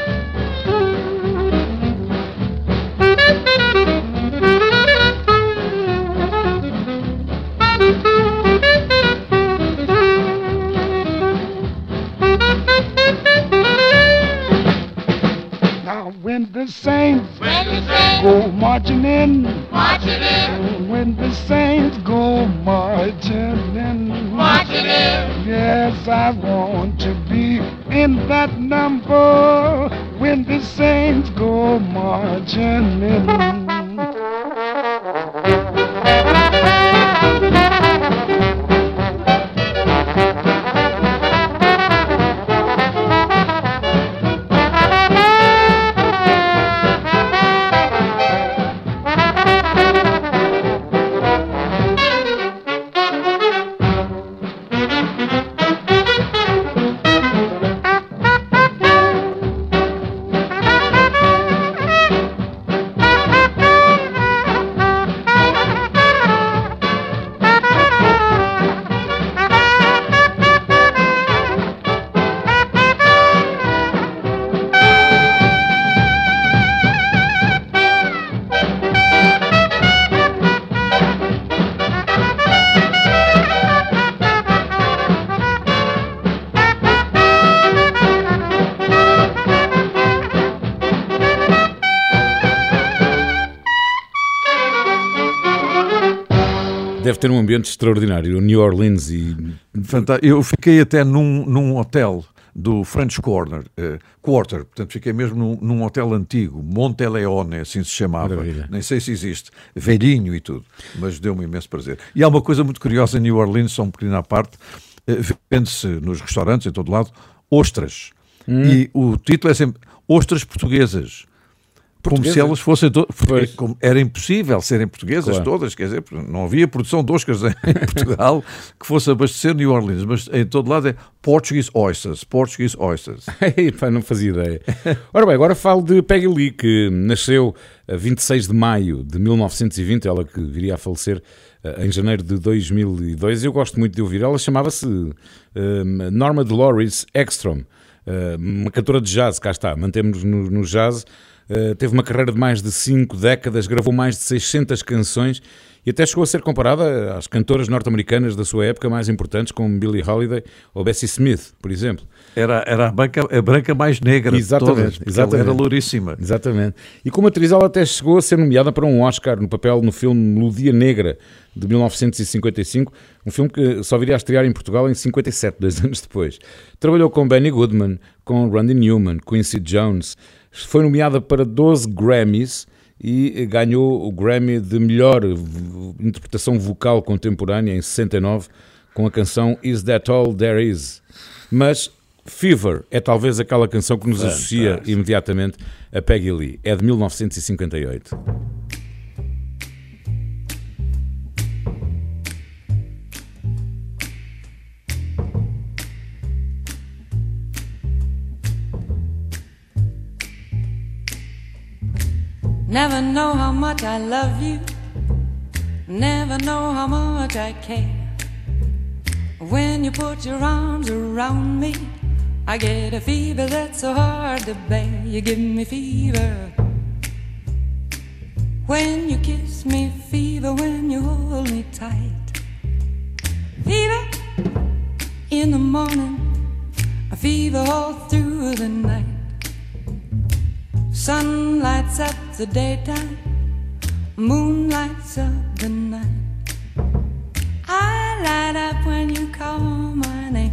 When the saints, go marching in, marching in. When the saints go marching in, marching in. Yes, I want to be in that number when the saints go marching in. Ambiente extraordinário, New Orleans e. Fanta- Eu fiquei até num, num hotel do French Corner, eh, Quarter, portanto fiquei mesmo num, num hotel antigo, Monteleone, assim se chamava, Maravilha. nem sei se existe, velhinho e tudo, mas deu-me imenso prazer. E há uma coisa muito curiosa em New Orleans, só um pequenino à parte, eh, vende-se nos restaurantes, em todo lado, ostras. Hum. E o título é sempre Ostras Portuguesas. Como se elas fossem. to- Pois. como era impossível serem portuguesas Claro. todas, quer dizer, não havia produção de Oscars em Portugal que fosse abastecer New Orleans, mas em todo lado é Portuguese Oysters. Portuguese Oysters. Ei, pá, não fazia ideia. Ora bem, agora falo de Peggy Lee, que nasceu a 26 de maio de 1920, ela que viria a falecer eh, em janeiro de 2002. Eu gosto muito de ouvir. Ela chamava-se eh, Norma Dolores Ekstrom, eh, uma cantora de jazz, cá está, mantemos no, no jazz. Eh, teve uma carreira de mais de 5 décadas, gravou mais de 600 canções e até chegou a ser comparada às cantoras norte-americanas da sua época mais importantes, como Billie Holiday ou Bessie Smith, por exemplo. Era, era a, branca, a branca mais negra Exatamente, de todas, exatamente. ela era louríssima. Exatamente. E como atriz, ela até chegou a ser nomeada para um Oscar no papel no filme Melodia Negra, de 1955, um filme que só viria a estrear em Portugal em 57, dois anos depois. Trabalhou com Benny Goodman, com Randy Newman, Quincy Jones. Foi nomeada para 12 Grammys e ganhou o Grammy de melhor interpretação vocal contemporânea em 69 com a canção Is That All There Is. Mas Fever é talvez aquela canção que nos associa imediatamente a Peggy Lee. É de 1958. Never know how much I love you. Never know how much I care. When you put your arms around me, I get a fever that's so hard to bear. You give me fever. When you kiss me, fever. When you hold me tight, fever in the morning, a fever all through the night. Sun lights up the daytime, moon lights up the night. I light up when you call my name,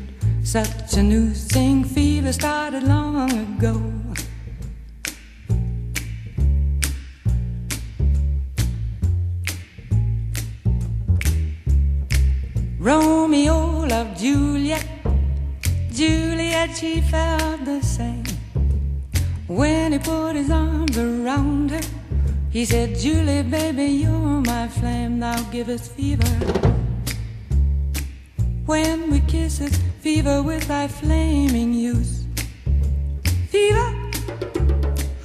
such a new thing. Fever started long ago. Romeo loved Juliet. Juliet, she felt the same. When he put his arms around her, he said, Julie, baby, you're my flame, thou givest fever. When we kiss it, fever with thy flaming youth. Fever,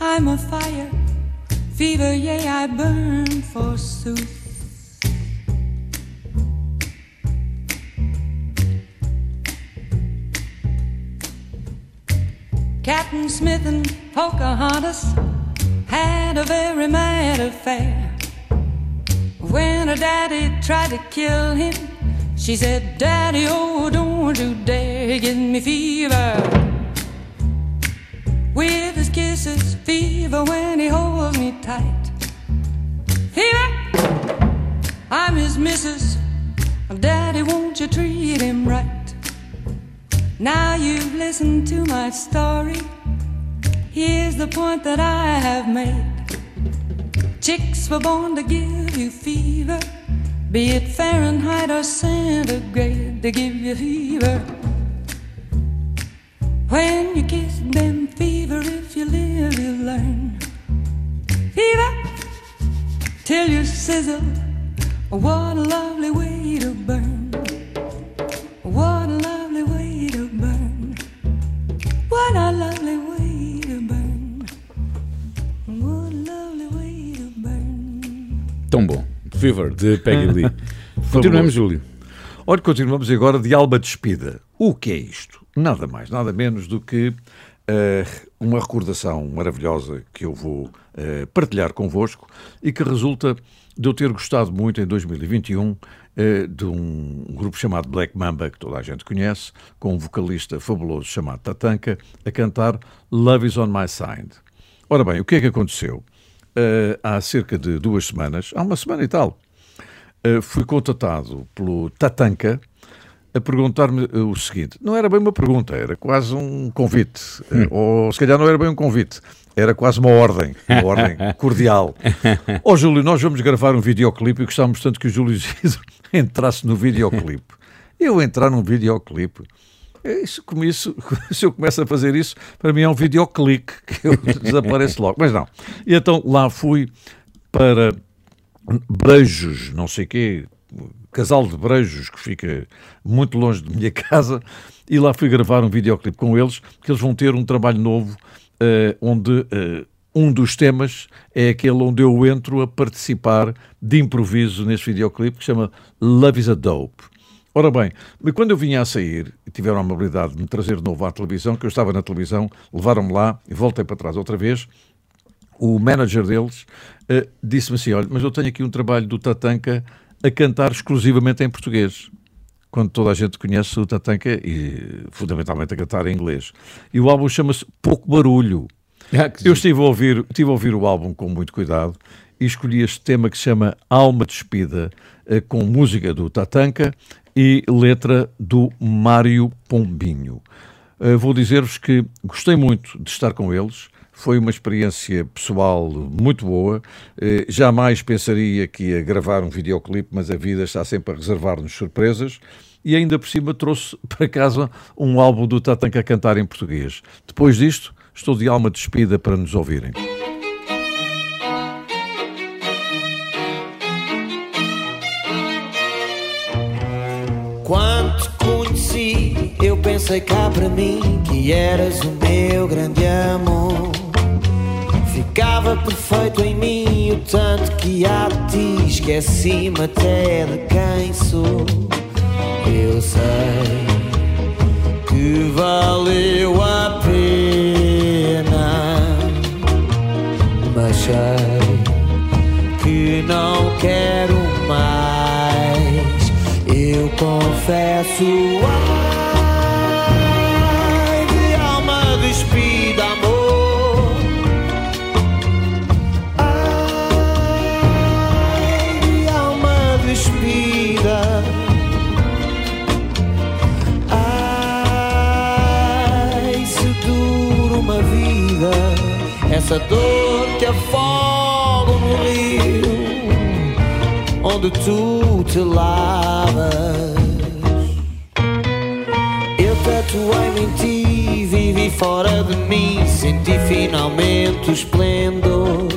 I'm a fire. Fever, yea, I burn forsooth. Captain Smith and Pocahontas had a very mad affair. When her daddy tried to kill him, she said, Daddy, oh, don't you dare give me fever. With his kisses, fever when he holds me tight. Fever, I'm his missus. Daddy, won't you treat him right? Now you've listened to my story. Here's the point that I have made. Chicks were born to give you fever, be it Fahrenheit or centigrade, they give you fever. When you kiss them, fever, if you live, you learn. Fever, till you sizzle. What a lovely way to burn. What a lovely way to burn. What a lovely way to burn. What a lovely way to burn. Tão bom. Fever, de Peggy Lee. Continuamos, Júlio. Olha, continuamos agora de alma despida. O que é isto? Nada mais, nada menos do que uh, uma recordação maravilhosa que eu vou uh, partilhar convosco e que resulta de eu ter gostado muito em 2021 uh, de um grupo chamado Black Mamba, que toda a gente conhece, com um vocalista fabuloso chamado Tatanka, a cantar Love is on My Side. Ora bem, o que é que aconteceu? Uh, há cerca de duas semanas, há uma semana e tal, uh, fui contatado pelo Tatanka a perguntar-me o seguinte: não era bem uma pergunta, era quase um convite, hum. ou se calhar não era bem um convite, era quase uma ordem, uma ordem cordial. Ó oh, Júlio, nós vamos gravar um videoclipe e gostávamos tanto que o Júlio entrasse no videoclipe. Eu entrar num videoclipe. É isso, como isso, se eu começo a fazer isso, para mim é um videoclique que eu desapareço logo. Mas não. E então lá fui para Brejos, não sei quê, casal de Brejos, que fica muito longe de minha casa, e lá fui gravar um videoclipe com eles, que eles vão ter um trabalho novo uh, onde uh, um dos temas é aquele onde eu entro a participar de improviso nesse videoclipe que chama Love is a Dope. Ora bem, quando eu vinha a sair tiveram a amabilidade de me trazer de novo à televisão, que eu estava na televisão, levaram-me lá e voltei para trás outra vez, o manager deles uh, disse-me assim: Olha, mas eu tenho aqui um trabalho do Tatanka a cantar exclusivamente em português quando toda a gente conhece o Tatanka e fundamentalmente a cantar em inglês. E o álbum chama-se Pouco Barulho. Ah, Eu estive a, ouvir, estive a ouvir o álbum com muito cuidado e escolhi este tema que se chama Alma Despida, eh, com música do Tatanka e letra do Mário Pombinho. Eh, vou dizer-vos que gostei muito de estar com eles. Foi uma experiência pessoal muito boa. Eh, jamais pensaria que ia gravar um videoclipe, mas a vida está sempre a reservar-nos surpresas. E ainda por cima trouxe para casa um álbum do Tatanka a cantar em português. Depois disto, estou de alma despida para nos ouvirem. Quando te conheci, eu pensei cá para mim que eras o meu grande amor. Ficava perfeito em mim o tanto que há de ti esqueci-me até de quem sou. Confesso. Ai, de alma despida, amor. Ai, de alma despida. Ai, se dura uma vida, essa dor que afoga no rio onde tu te lavas. Tatuei-me em ti, vivi fora de mim, senti finalmente o esplendor.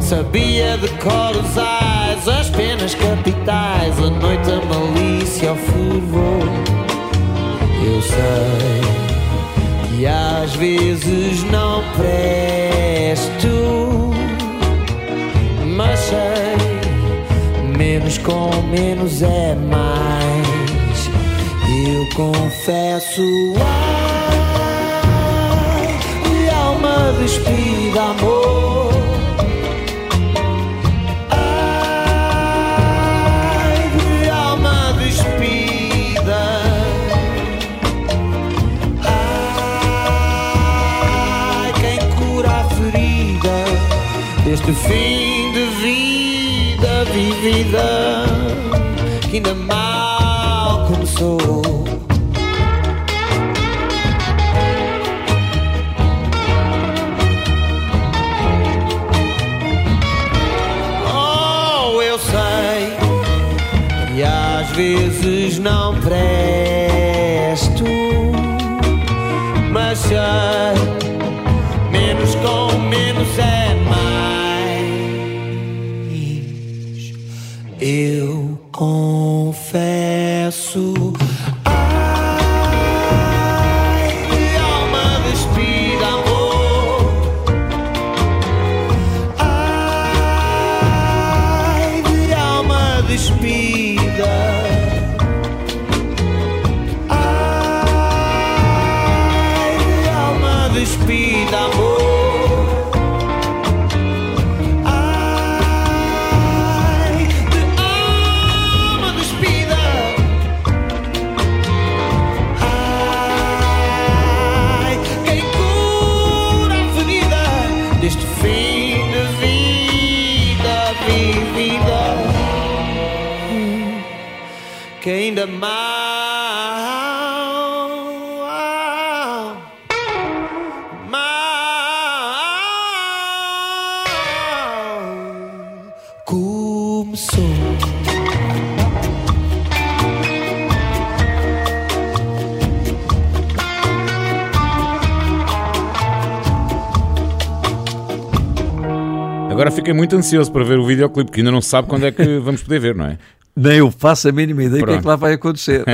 Sabia de cor os ais, as penas capitais, a noite, a malícia, o fervor. Eu sei que às vezes não presto, mas sei menos com menos é mais. Confesso, ai, de alma despida, amor. Ai, de alma despida. Ai, quem cura a ferida deste fim de vida vivida começou. Agora fiquei muito ansioso para ver o videoclipe, que ainda não se sabe quando é que vamos poder ver, não é? Nem eu faço a mínima ideia do que é que lá vai acontecer.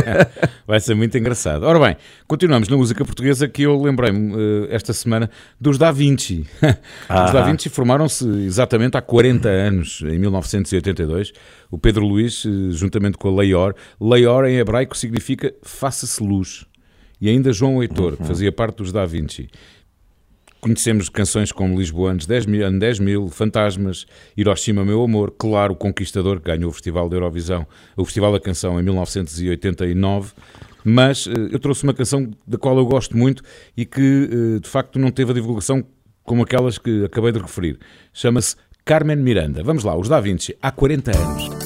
Vai ser muito engraçado. Ora bem, continuamos na música portuguesa que eu lembrei-me eh, esta semana dos Da Vinci. Os Da Vinci formaram-se exatamente há 40 anos, em 1982. O Pedro Luís, eh, juntamente com a Leior. Leior em hebraico significa faça-se luz. E ainda João Heitor, que fazia parte dos Da Vinci. Conhecemos canções como Lisboanos, 10 mil, ano 10 mil, Fantasmas, Hiroshima, Meu Amor, claro, o Conquistador, que ganhou o Festival da Eurovisão, o Festival da Canção em 1989. Mas eh, eu trouxe uma canção da qual eu gosto muito e que eh, de facto não teve a divulgação como aquelas que acabei de referir. Chama-se Carmen Miranda. Vamos lá, os Da Vinci, há 40 anos.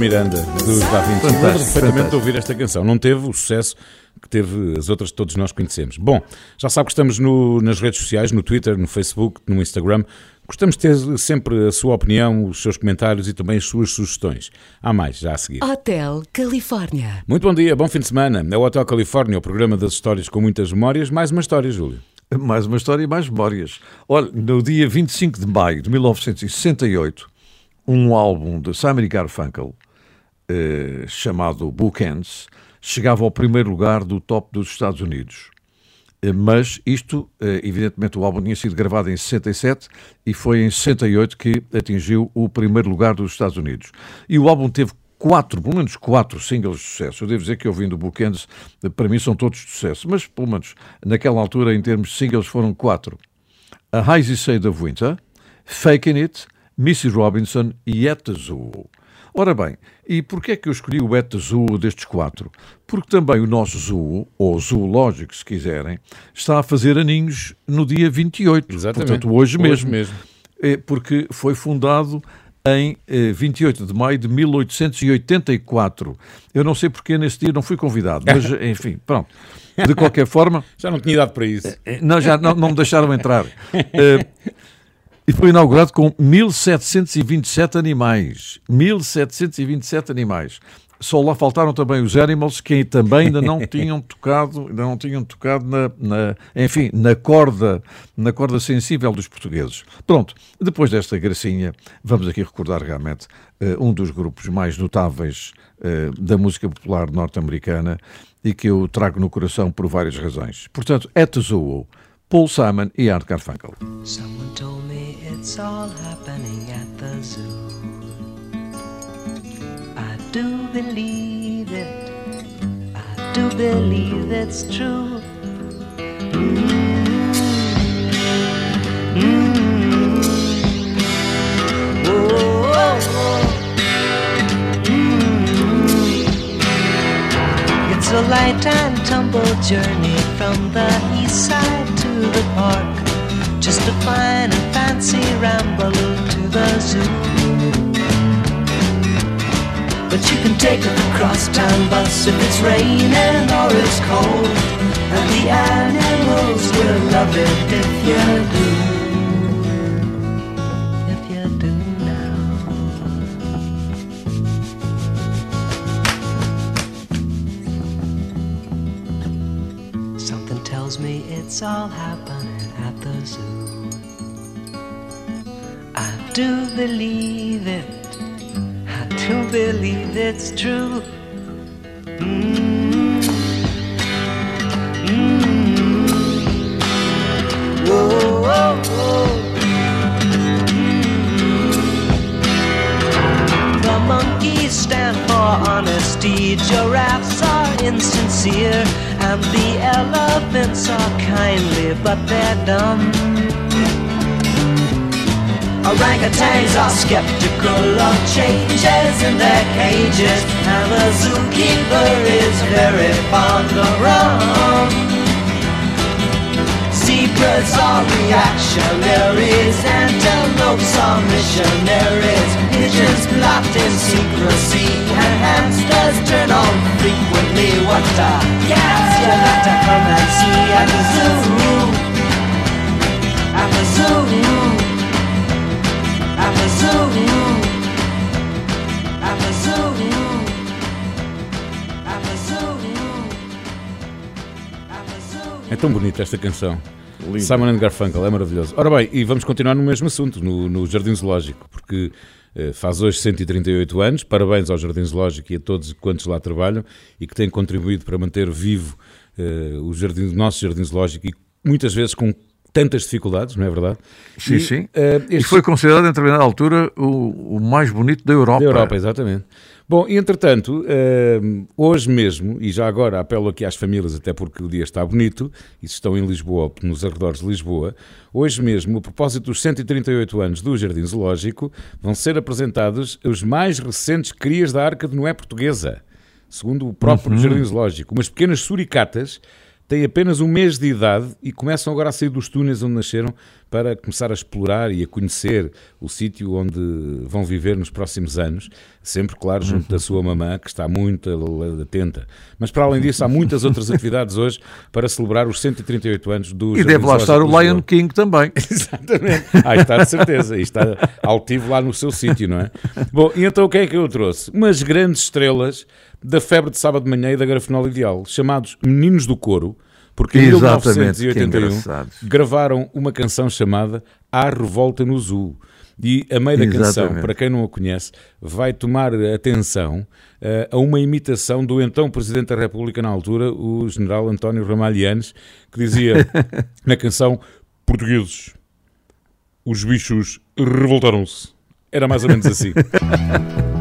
Miranda dos Da Vinci. Fantástico, Lembro perfeitamente de ouvir esta canção. Não teve o sucesso que teve as outras que todos nós conhecemos. Bom, já sabe que estamos no- nas redes sociais, no Twitter, no Facebook, no Instagram. Gostamos de ter sempre a sua opinião, os seus comentários e também as suas sugestões. Há mais, já a seguir. Hotel Califórnia. Muito bom dia, bom fim de semana. É o Hotel Califórnia, o programa das histórias com muitas memórias. Mais uma história, Júlio. Mais uma história e mais memórias. Olha, no dia 25 de maio de 1968, um álbum de Simon e Garfunkel, eh, chamado Bookends, chegava ao primeiro lugar do top dos Estados Unidos. Eh, Mas isto, eh, evidentemente, o álbum tinha sido gravado em 67 e foi em 68 que atingiu o primeiro lugar dos Estados Unidos. E o álbum teve quatro, pelo menos quatro singles de sucesso. Eu devo dizer que ouvindo o Bookends, para mim são todos de sucesso, mas pelo menos naquela altura, em termos de singles, foram quatro. A Hazy Shade of Winter, Faking It, Missy Robinson e At the Zoo. Ora bem, e porquê é que eu escolhi o the Zoo destes quatro? Porque também o nosso zoo, ou zoológico se quiserem, está a fazer aninhos no dia 28. Exatamente. Portanto, hoje, Hoje mesmo. mesmo. É, Porque foi fundado em eh, 28 de maio de 1884. Eu não sei porque nesse dia não fui convidado, mas enfim, pronto. De qualquer forma, Já não tinha idade para isso. eh, não, já não, não me deixaram entrar. Eh, e foi inaugurado com 1727 animais. 1727 animais. Só lá faltaram também os Animals, que também ainda não tinham tocado, ainda não tinham tocado na, na- enfim, na corda, na corda sensível dos portugueses. Pronto, depois desta gracinha, vamos aqui recordar realmente eh, um dos grupos mais notáveis eh, da música popular norte-americana e que eu trago no coração por várias razões. Portanto, At the Zoo, Paul Simon e Art Garfunkel. Someone told me it's all happening at the zoo. I do believe it. I do believe it's true. Mm. Mm. Mm. It's a light and tumble journey from the east side the park. Just a fine and fancy ramble to the zoo. But you can take a crosstown bus if it's raining or it's cold. And the animals will love it if you do. Tells me it's all happening at the zoo. I do believe it. I do believe it's true. Mm. Mm. Whoa, whoa, whoa. Mm. The monkeys stand for honesty, giraffes are insincere, and the elephants are kindly, but they're dumb. Orangutans are skeptical of changes in their cages, and the zookeeper is very fond of rum. Zebras are reactionaries, antelopes are missionaries, pigeons plot in secrecy, and hamsters turn on frequently. What a gas you got to come and see. At the zoo. At the zoo. At the zoo. At the zoo. É tão bonita esta canção. Simon and Garfunkel, é maravilhoso. Ora bem, e vamos continuar no mesmo assunto, no, no Jardim Zoológico, porque eh, faz hoje 138 anos. Parabéns ao Jardim Zoológico e a todos quantos lá trabalham e que têm contribuído para manter vivo eh, o, jardim, o nosso Jardim Zoológico e muitas vezes com tantas dificuldades, não é verdade? Sim, E, sim. eh, E este- foi considerado, em determinada altura, o, o mais bonito da Europa. Da Europa, exatamente. Bom, entretanto, eh, hoje mesmo, e já agora apelo aqui às famílias, até porque o dia está bonito, e se estão em Lisboa nos arredores de Lisboa, hoje mesmo, a propósito dos 138 anos do Jardim Zoológico, vão ser apresentados os mais recentes crias da Arca de Noé portuguesa. Segundo o próprio Jardim Zoológico, umas pequenas suricatas têm apenas um mês de idade e começam agora a sair dos túneis onde nasceram para começar a explorar e a conhecer o sítio onde vão viver nos próximos anos, sempre, claro, junto da sua mamã, que está muito atenta. Mas para além disso, há muitas outras atividades hoje para celebrar os 138 anos do E deve lá estar o Lion. King também. Exatamente. Ah, está de certeza. E está altivo lá no seu sítio, não é? Bom, e então o que é que eu trouxe? Umas grandes estrelas da febre de sábado de manhã e da grafenola ideal, chamados Meninos do Coro, porque em Exatamente, que 1981 engraçados. gravaram uma canção chamada A Revolta no Zoo. E a meio da canção, Exatamente. para quem não a conhece, vai tomar atenção eh, a uma imitação do então Presidente da República na altura, o General António Ramalhianes, que dizia na canção Portugueses, os bichos revoltaram-se. Era mais ou menos assim.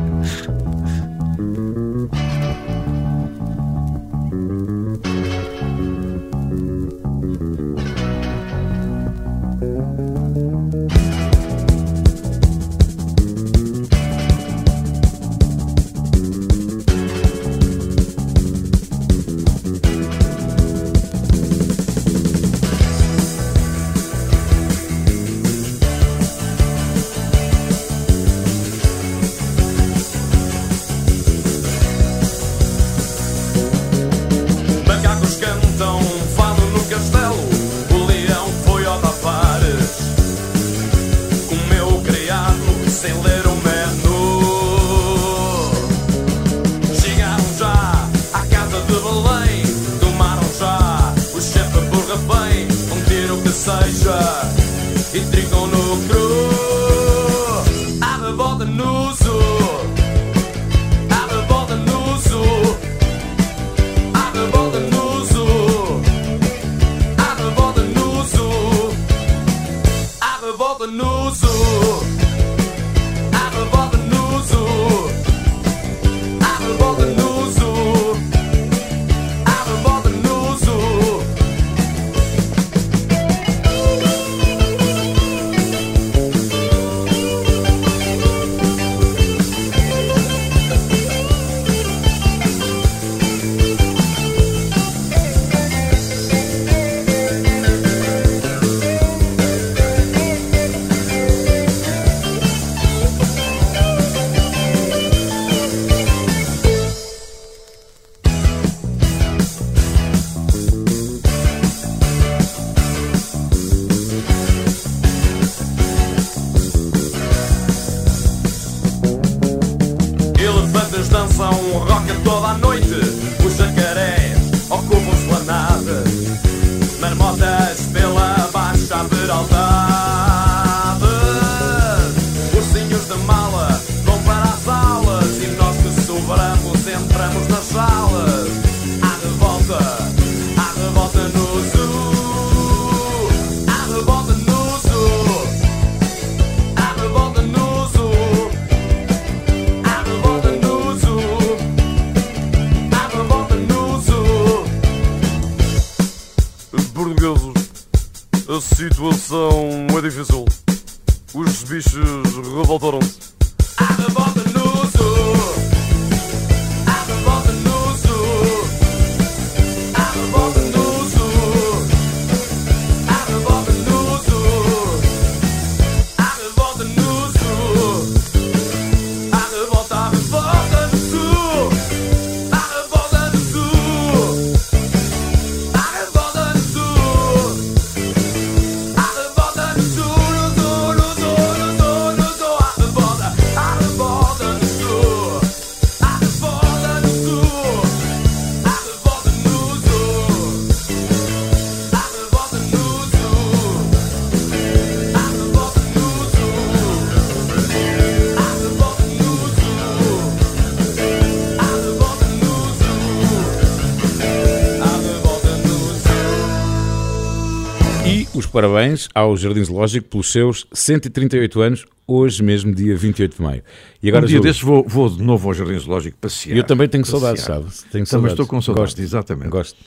Jardim Zoológico pelos seus 138 anos, hoje mesmo, dia 28 de maio. E agora, um dia Júlio, desses vou, vou de novo ao Jardim Zoológico passear. Eu também tenho Passear. saudades, sabe? Tenho Também saudades. estou com saudades, Gosto. exatamente. Gosto.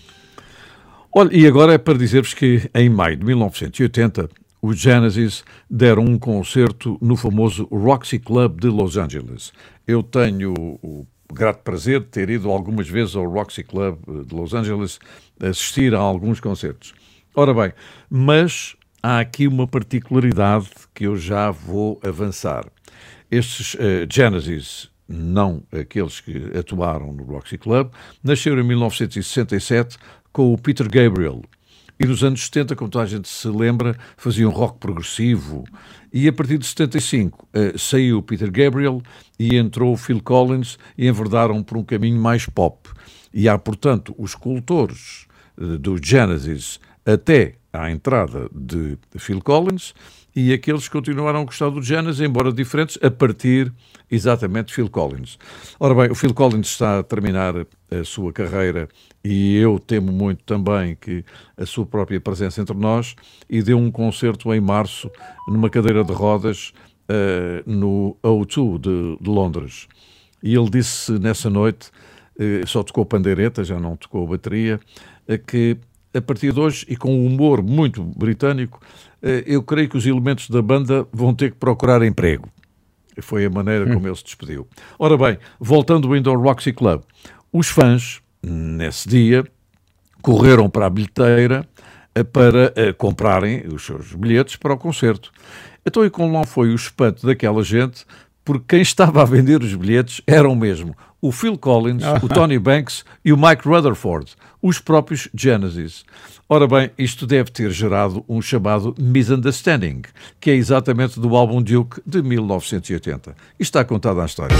Olha, e agora é para dizer-vos que em maio de 1980 os Genesis deram um concerto no famoso Roxy Club de Los Angeles. Eu tenho o, grato prazer de ter ido algumas vezes ao Roxy Club de Los Angeles assistir a alguns concertos. Ora bem, mas há aqui uma particularidade que eu já vou avançar. Estes eh, Genesis, não aqueles que atuaram no Roxy Club, nasceram em 1967 com o Peter Gabriel. E nos anos 70, como toda a gente se lembra, faziam rock progressivo. E a partir de 75 eh, saiu o Peter Gabriel e entrou o Phil Collins e enverdaram por um caminho mais pop. E há, portanto, os cultores eh, do Genesis até à entrada de Phil Collins e aqueles que continuaram a gostar do Genesis, embora diferentes, a partir exatamente de Phil Collins. Ora bem, o Phil Collins está a terminar a sua carreira e eu temo muito também que a sua própria presença entre nós e deu um concerto em março numa cadeira de rodas eh, no O2 de, de Londres. E ele disse nessa noite, eh, só tocou pandeireta, já não tocou bateria, eh, que a partir de hoje, e com um humor muito britânico, eh, eu creio que os elementos da banda vão ter que procurar emprego. Foi a maneira como ele se despediu. Ora bem, voltando ao Roxy Club, os fãs, nesse dia, correram para a bilheteira eh, para eh, comprarem os seus bilhetes para o concerto. Então, e como não foi o espanto daquela gente, porque quem estava a vender os bilhetes eram mesmo o Phil Collins, o Tony Banks e o Mike Rutherford, os próprios Genesis. Ora bem, isto deve ter gerado um chamado misunderstanding, que é exatamente do álbum Duke de 1980. E está contada a história.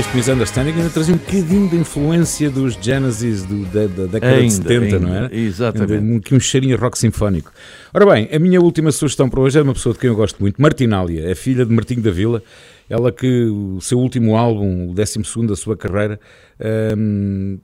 Este Misunderstanding ainda trazia um bocadinho de influência dos Genesis do, da, da década de Ainda, 70, ainda, não era? exatamente. Ainda um, um cheirinho rock sinfónico. Ora bem, a minha última sugestão para hoje é uma pessoa de quem eu gosto muito, Martinália, a filha de Martinho da Vila. Ela que o seu último álbum, o 12 da sua carreira, hum,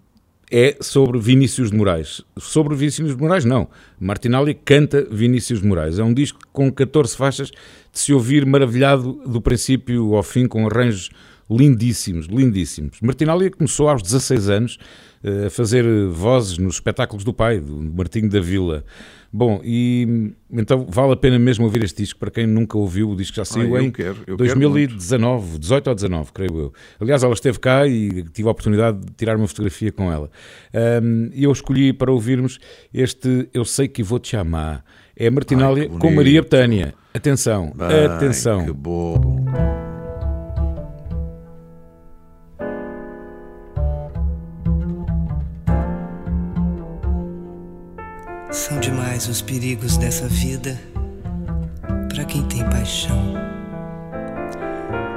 é sobre Vinícius de Moraes. Sobre Vinícius de Moraes, não. Martinalha canta Vinícius de Moraes. É um disco com 14 faixas de se ouvir maravilhado do princípio ao fim, com arranjos lindíssimos, lindíssimos. Martinalha começou aos 16 anos eh, a fazer vozes nos espetáculos do pai, do Martinho da Vila. Bom, e então vale a pena mesmo ouvir este disco para quem nunca ouviu. O disco já saiu eu em quero, eu quero 2019, 18 ou 19, creio eu. Aliás, ela esteve cá e tive a oportunidade de tirar uma fotografia com ela. E eu escolhi para ouvirmos este Eu Sei Que Vou Te Amar. É Martinália Ai, com. Maria Betânia. Atenção, atenção. Que bobo. São demais os perigos dessa vida para quem tem paixão.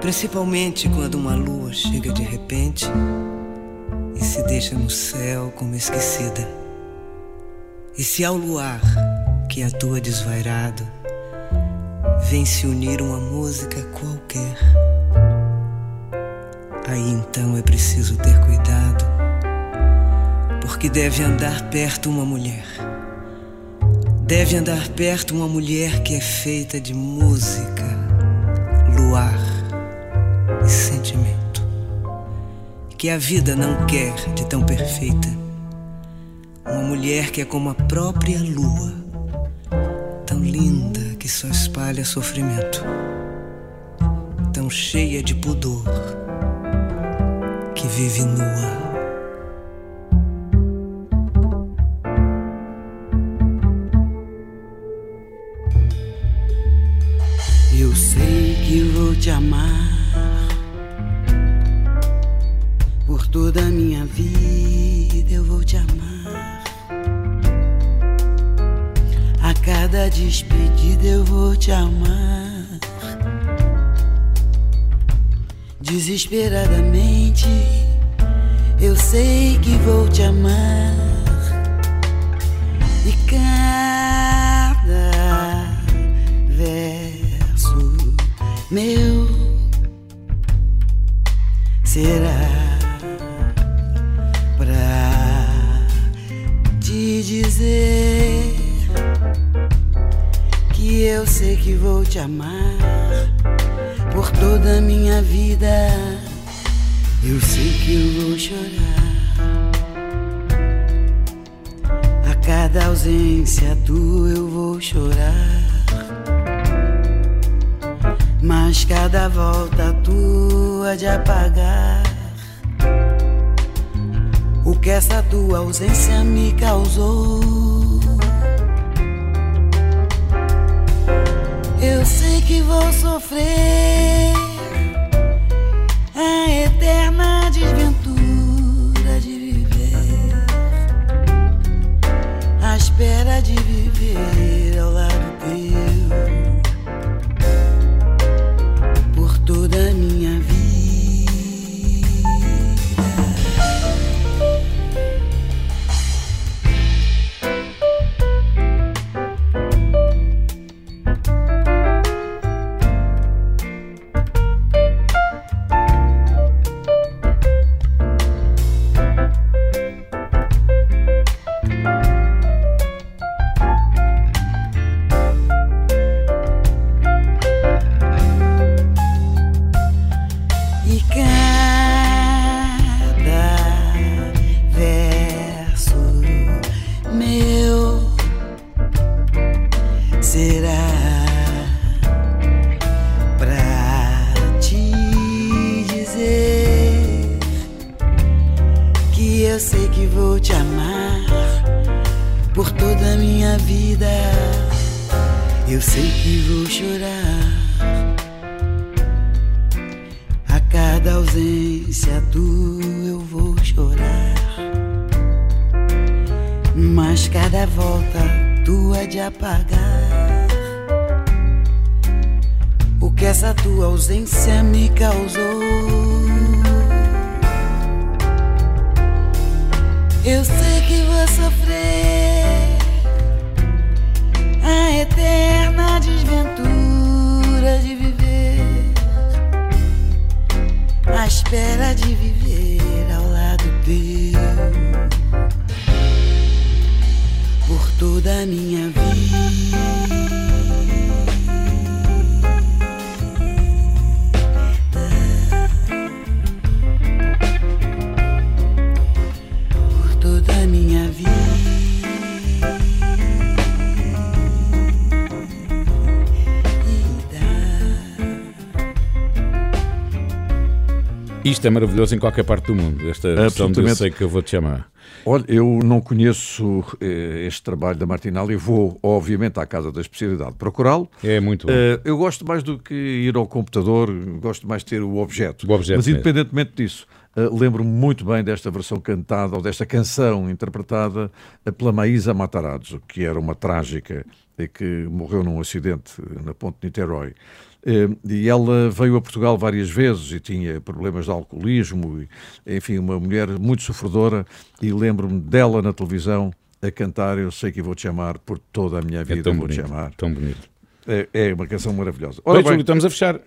Principalmente quando uma lua chega de repente e se deixa no céu como esquecida. E se ao luar que atua desvairado vem se unir uma música qualquer, aí então é preciso ter cuidado, porque deve andar perto uma mulher. Deve andar perto uma mulher que é feita de música, luar e sentimento. Que a vida não quer de tão perfeita. Uma mulher que é como a própria lua, tão linda que só espalha sofrimento, tão cheia de pudor que vive nua. Sei que vou te amar por toda a minha vida. Eu vou te amar a cada despedida. Eu vou te amar desesperadamente. Eu sei que vou te amar e cada meu será pra te dizer que eu sei que vou te amar por toda a minha vida. Eu sei que eu vou chorar a cada ausência tua. Eu vou chorar. Mas cada volta tua de apagar o que essa tua ausência me causou. Eu sei que vou sofrer a eterna Isto é maravilhoso em qualquer parte do mundo, esta versão de Eu sei que eu vou te chamar. Olha, eu não conheço eh, este trabalho da Martinalli, vou, obviamente, à Casa da Especialidade procurá-lo. É muito bom. Eh, eu gosto mais do que ir ao computador, gosto mais de ter o objeto. O objeto Mas, mesmo. independentemente disso, eh, lembro-me muito bem desta versão cantada, ou desta canção interpretada eh, pela Maísa Matarazzo, que era uma trágica e que morreu num acidente na Ponte de Niterói. Eh, E ela veio a Portugal várias vezes e tinha problemas de alcoolismo, e, enfim, uma mulher muito sofredora. E lembro-me dela na televisão a cantar Eu Sei Que Vou Te Chamar por toda a minha vida. É tão vou te bonito, chamar. tão bonito. É, é uma canção maravilhosa. Bem, Júlio, estamos a fechar.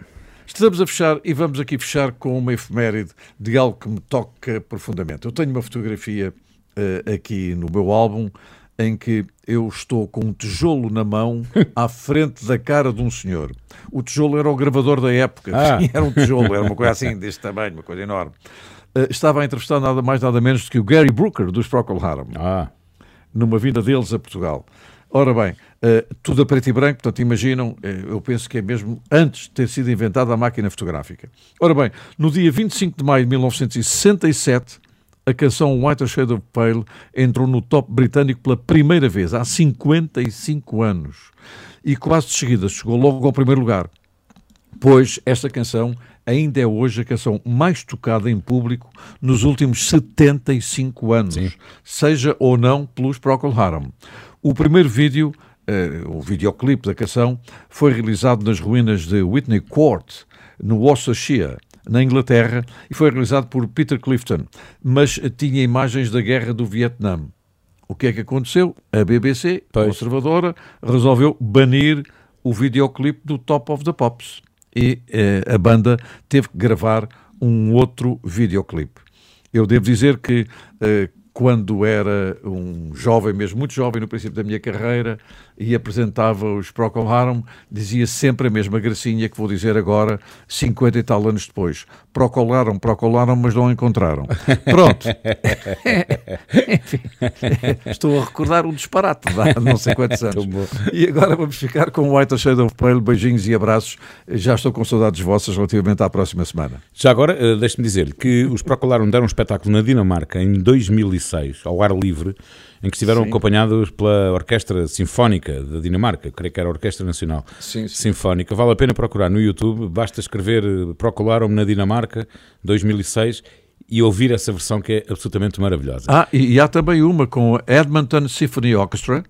Estamos a fechar e vamos aqui fechar com uma efeméride de algo que me toca profundamente. Eu tenho uma fotografia eh, aqui no meu álbum em que eu estou com um tijolo na mão à frente da cara de um senhor. O tijolo era o gravador da época. Ah. Sim, era um tijolo, era uma coisa assim deste tamanho, uma coisa enorme. Eh, estava a entrevistar nada mais nada menos do que o Gary Brooker dos Procol Harum Ah, numa vinda deles a Portugal. Ora bem, eh, tudo a preto e branco, portanto, imaginam, eh, eu penso que é mesmo antes de ter sido inventada a máquina fotográfica. Ora bem, no dia 25 de maio de 1967, a canção White Shade of Pale entrou no top britânico pela primeira vez, há 55 anos. E quase de seguida chegou logo ao primeiro lugar pois esta canção ainda é hoje a canção mais tocada em público nos últimos 75 anos, seja ou não pelos Procol Harum. O primeiro vídeo, eh, o videoclipe da canção, foi realizado nas ruínas de Whitney Court, no Worcestershire, na Inglaterra, e foi realizado por Peter Clifton, mas tinha imagens da guerra do Vietnã. O que é que aconteceu? A BBC, conservadora, resolveu banir o videoclipe do Top of the Pops. E eh, a banda teve que gravar um outro videoclipe. Eu devo dizer que eh, quando era um jovem, mesmo muito jovem, no princípio da minha carreira, e apresentava os Procol Harum, dizia sempre a mesma gracinha que vou dizer agora, 50 e tal anos depois. Procolaram, procolaram, mas não encontraram. Pronto. Enfim, estou a recordar um disparate de não sei quantos anos. E agora vamos ficar com White Shade of Pale. Beijinhos e abraços. Já estou com saudades vossas relativamente à próxima semana. Já agora, eh, deixe-me dizer que os Procolaram deram um espetáculo na Dinamarca em 2006, ao ar livre, em que estiveram Sim. acompanhados pela Orquestra Sinfónica da Dinamarca, creio que era a Orquestra Nacional Sim, sim. Sinfónica. Vale a pena procurar no YouTube, basta escrever eh, Procolaram na Dinamarca 2006 e ouvir essa versão que é absolutamente maravilhosa. Ah, e, e há também uma com a Edmonton Symphony Orchestra,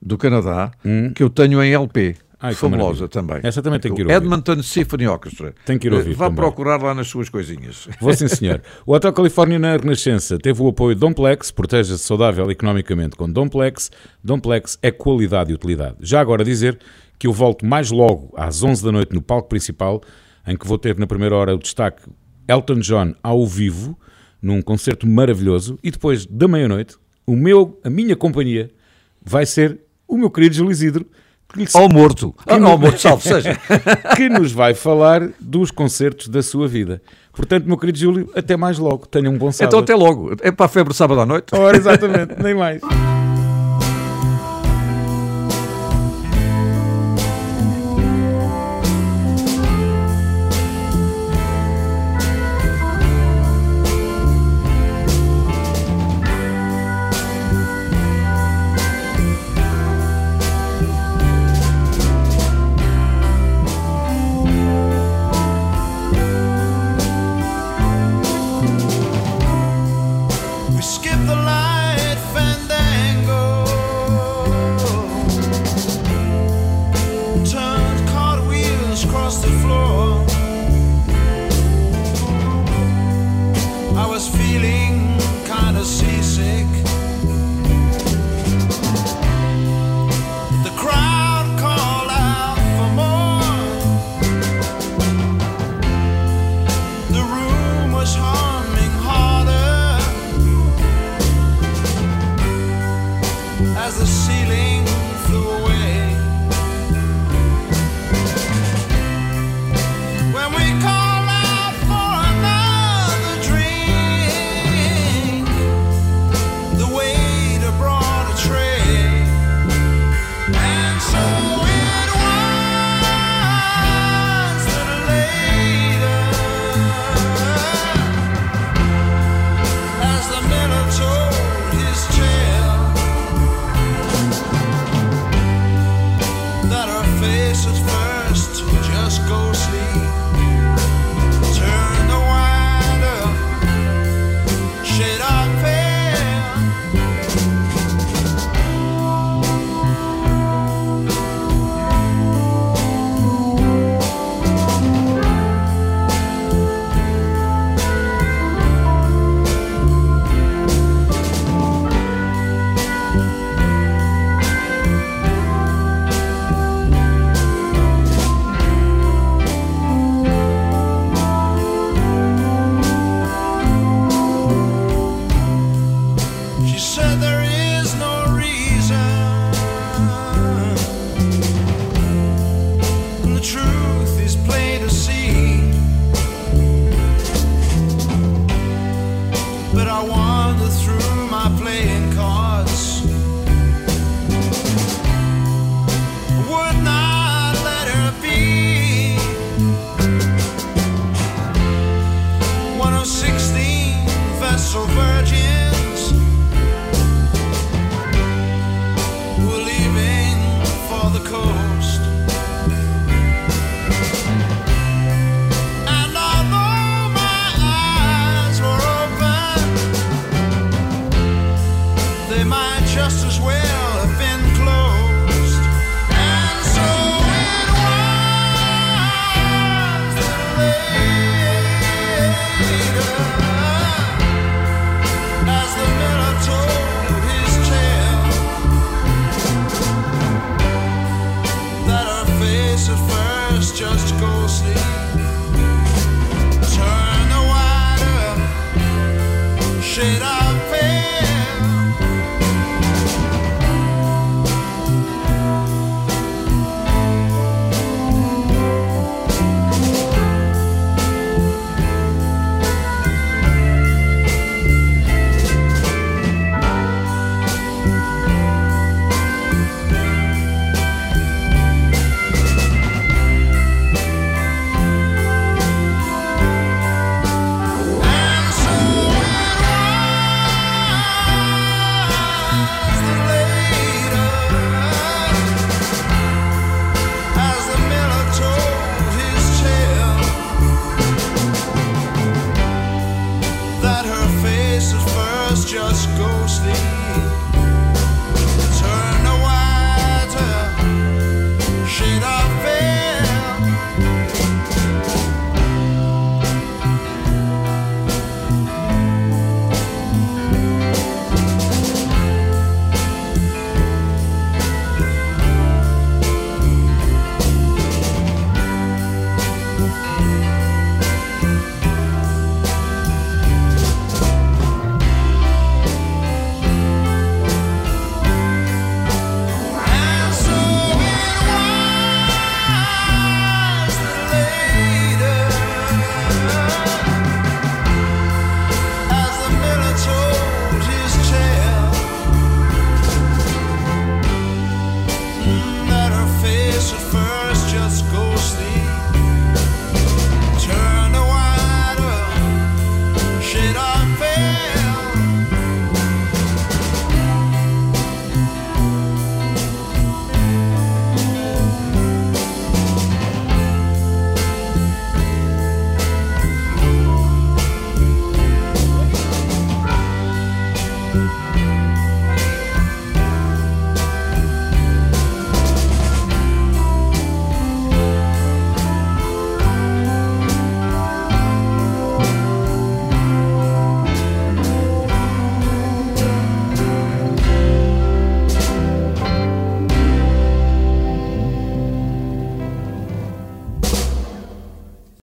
do Canadá, que eu tenho em LP. Ai, fabulosa também. Essa também tem que ir ouvir. Edmonton Symphony Orchestra. Tem que ir ouvir Eh, Vá também. procurar lá nas suas coisinhas. Vou sim, senhor. O Hotel Califórnia na Renascença teve o apoio de Domplex, proteja-se saudável economicamente com Domplex. Domplex é qualidade e utilidade. Já agora dizer que eu volto mais logo às 11 da noite no palco principal, em que vou ter na primeira hora o destaque Elton John ao vivo, num concerto maravilhoso, e depois da meia-noite, o meu, a minha companhia vai ser o meu querido Júlio Isidro. Que lhe- Ao morto. que Ah, nos- ao morto, salve seja. que nos vai falar dos concertos da sua vida. Portanto, meu querido Júlio, até mais logo. Tenha um bom sábado. Então até logo. É para a febre sábado à noite. Ora, exatamente, nem mais.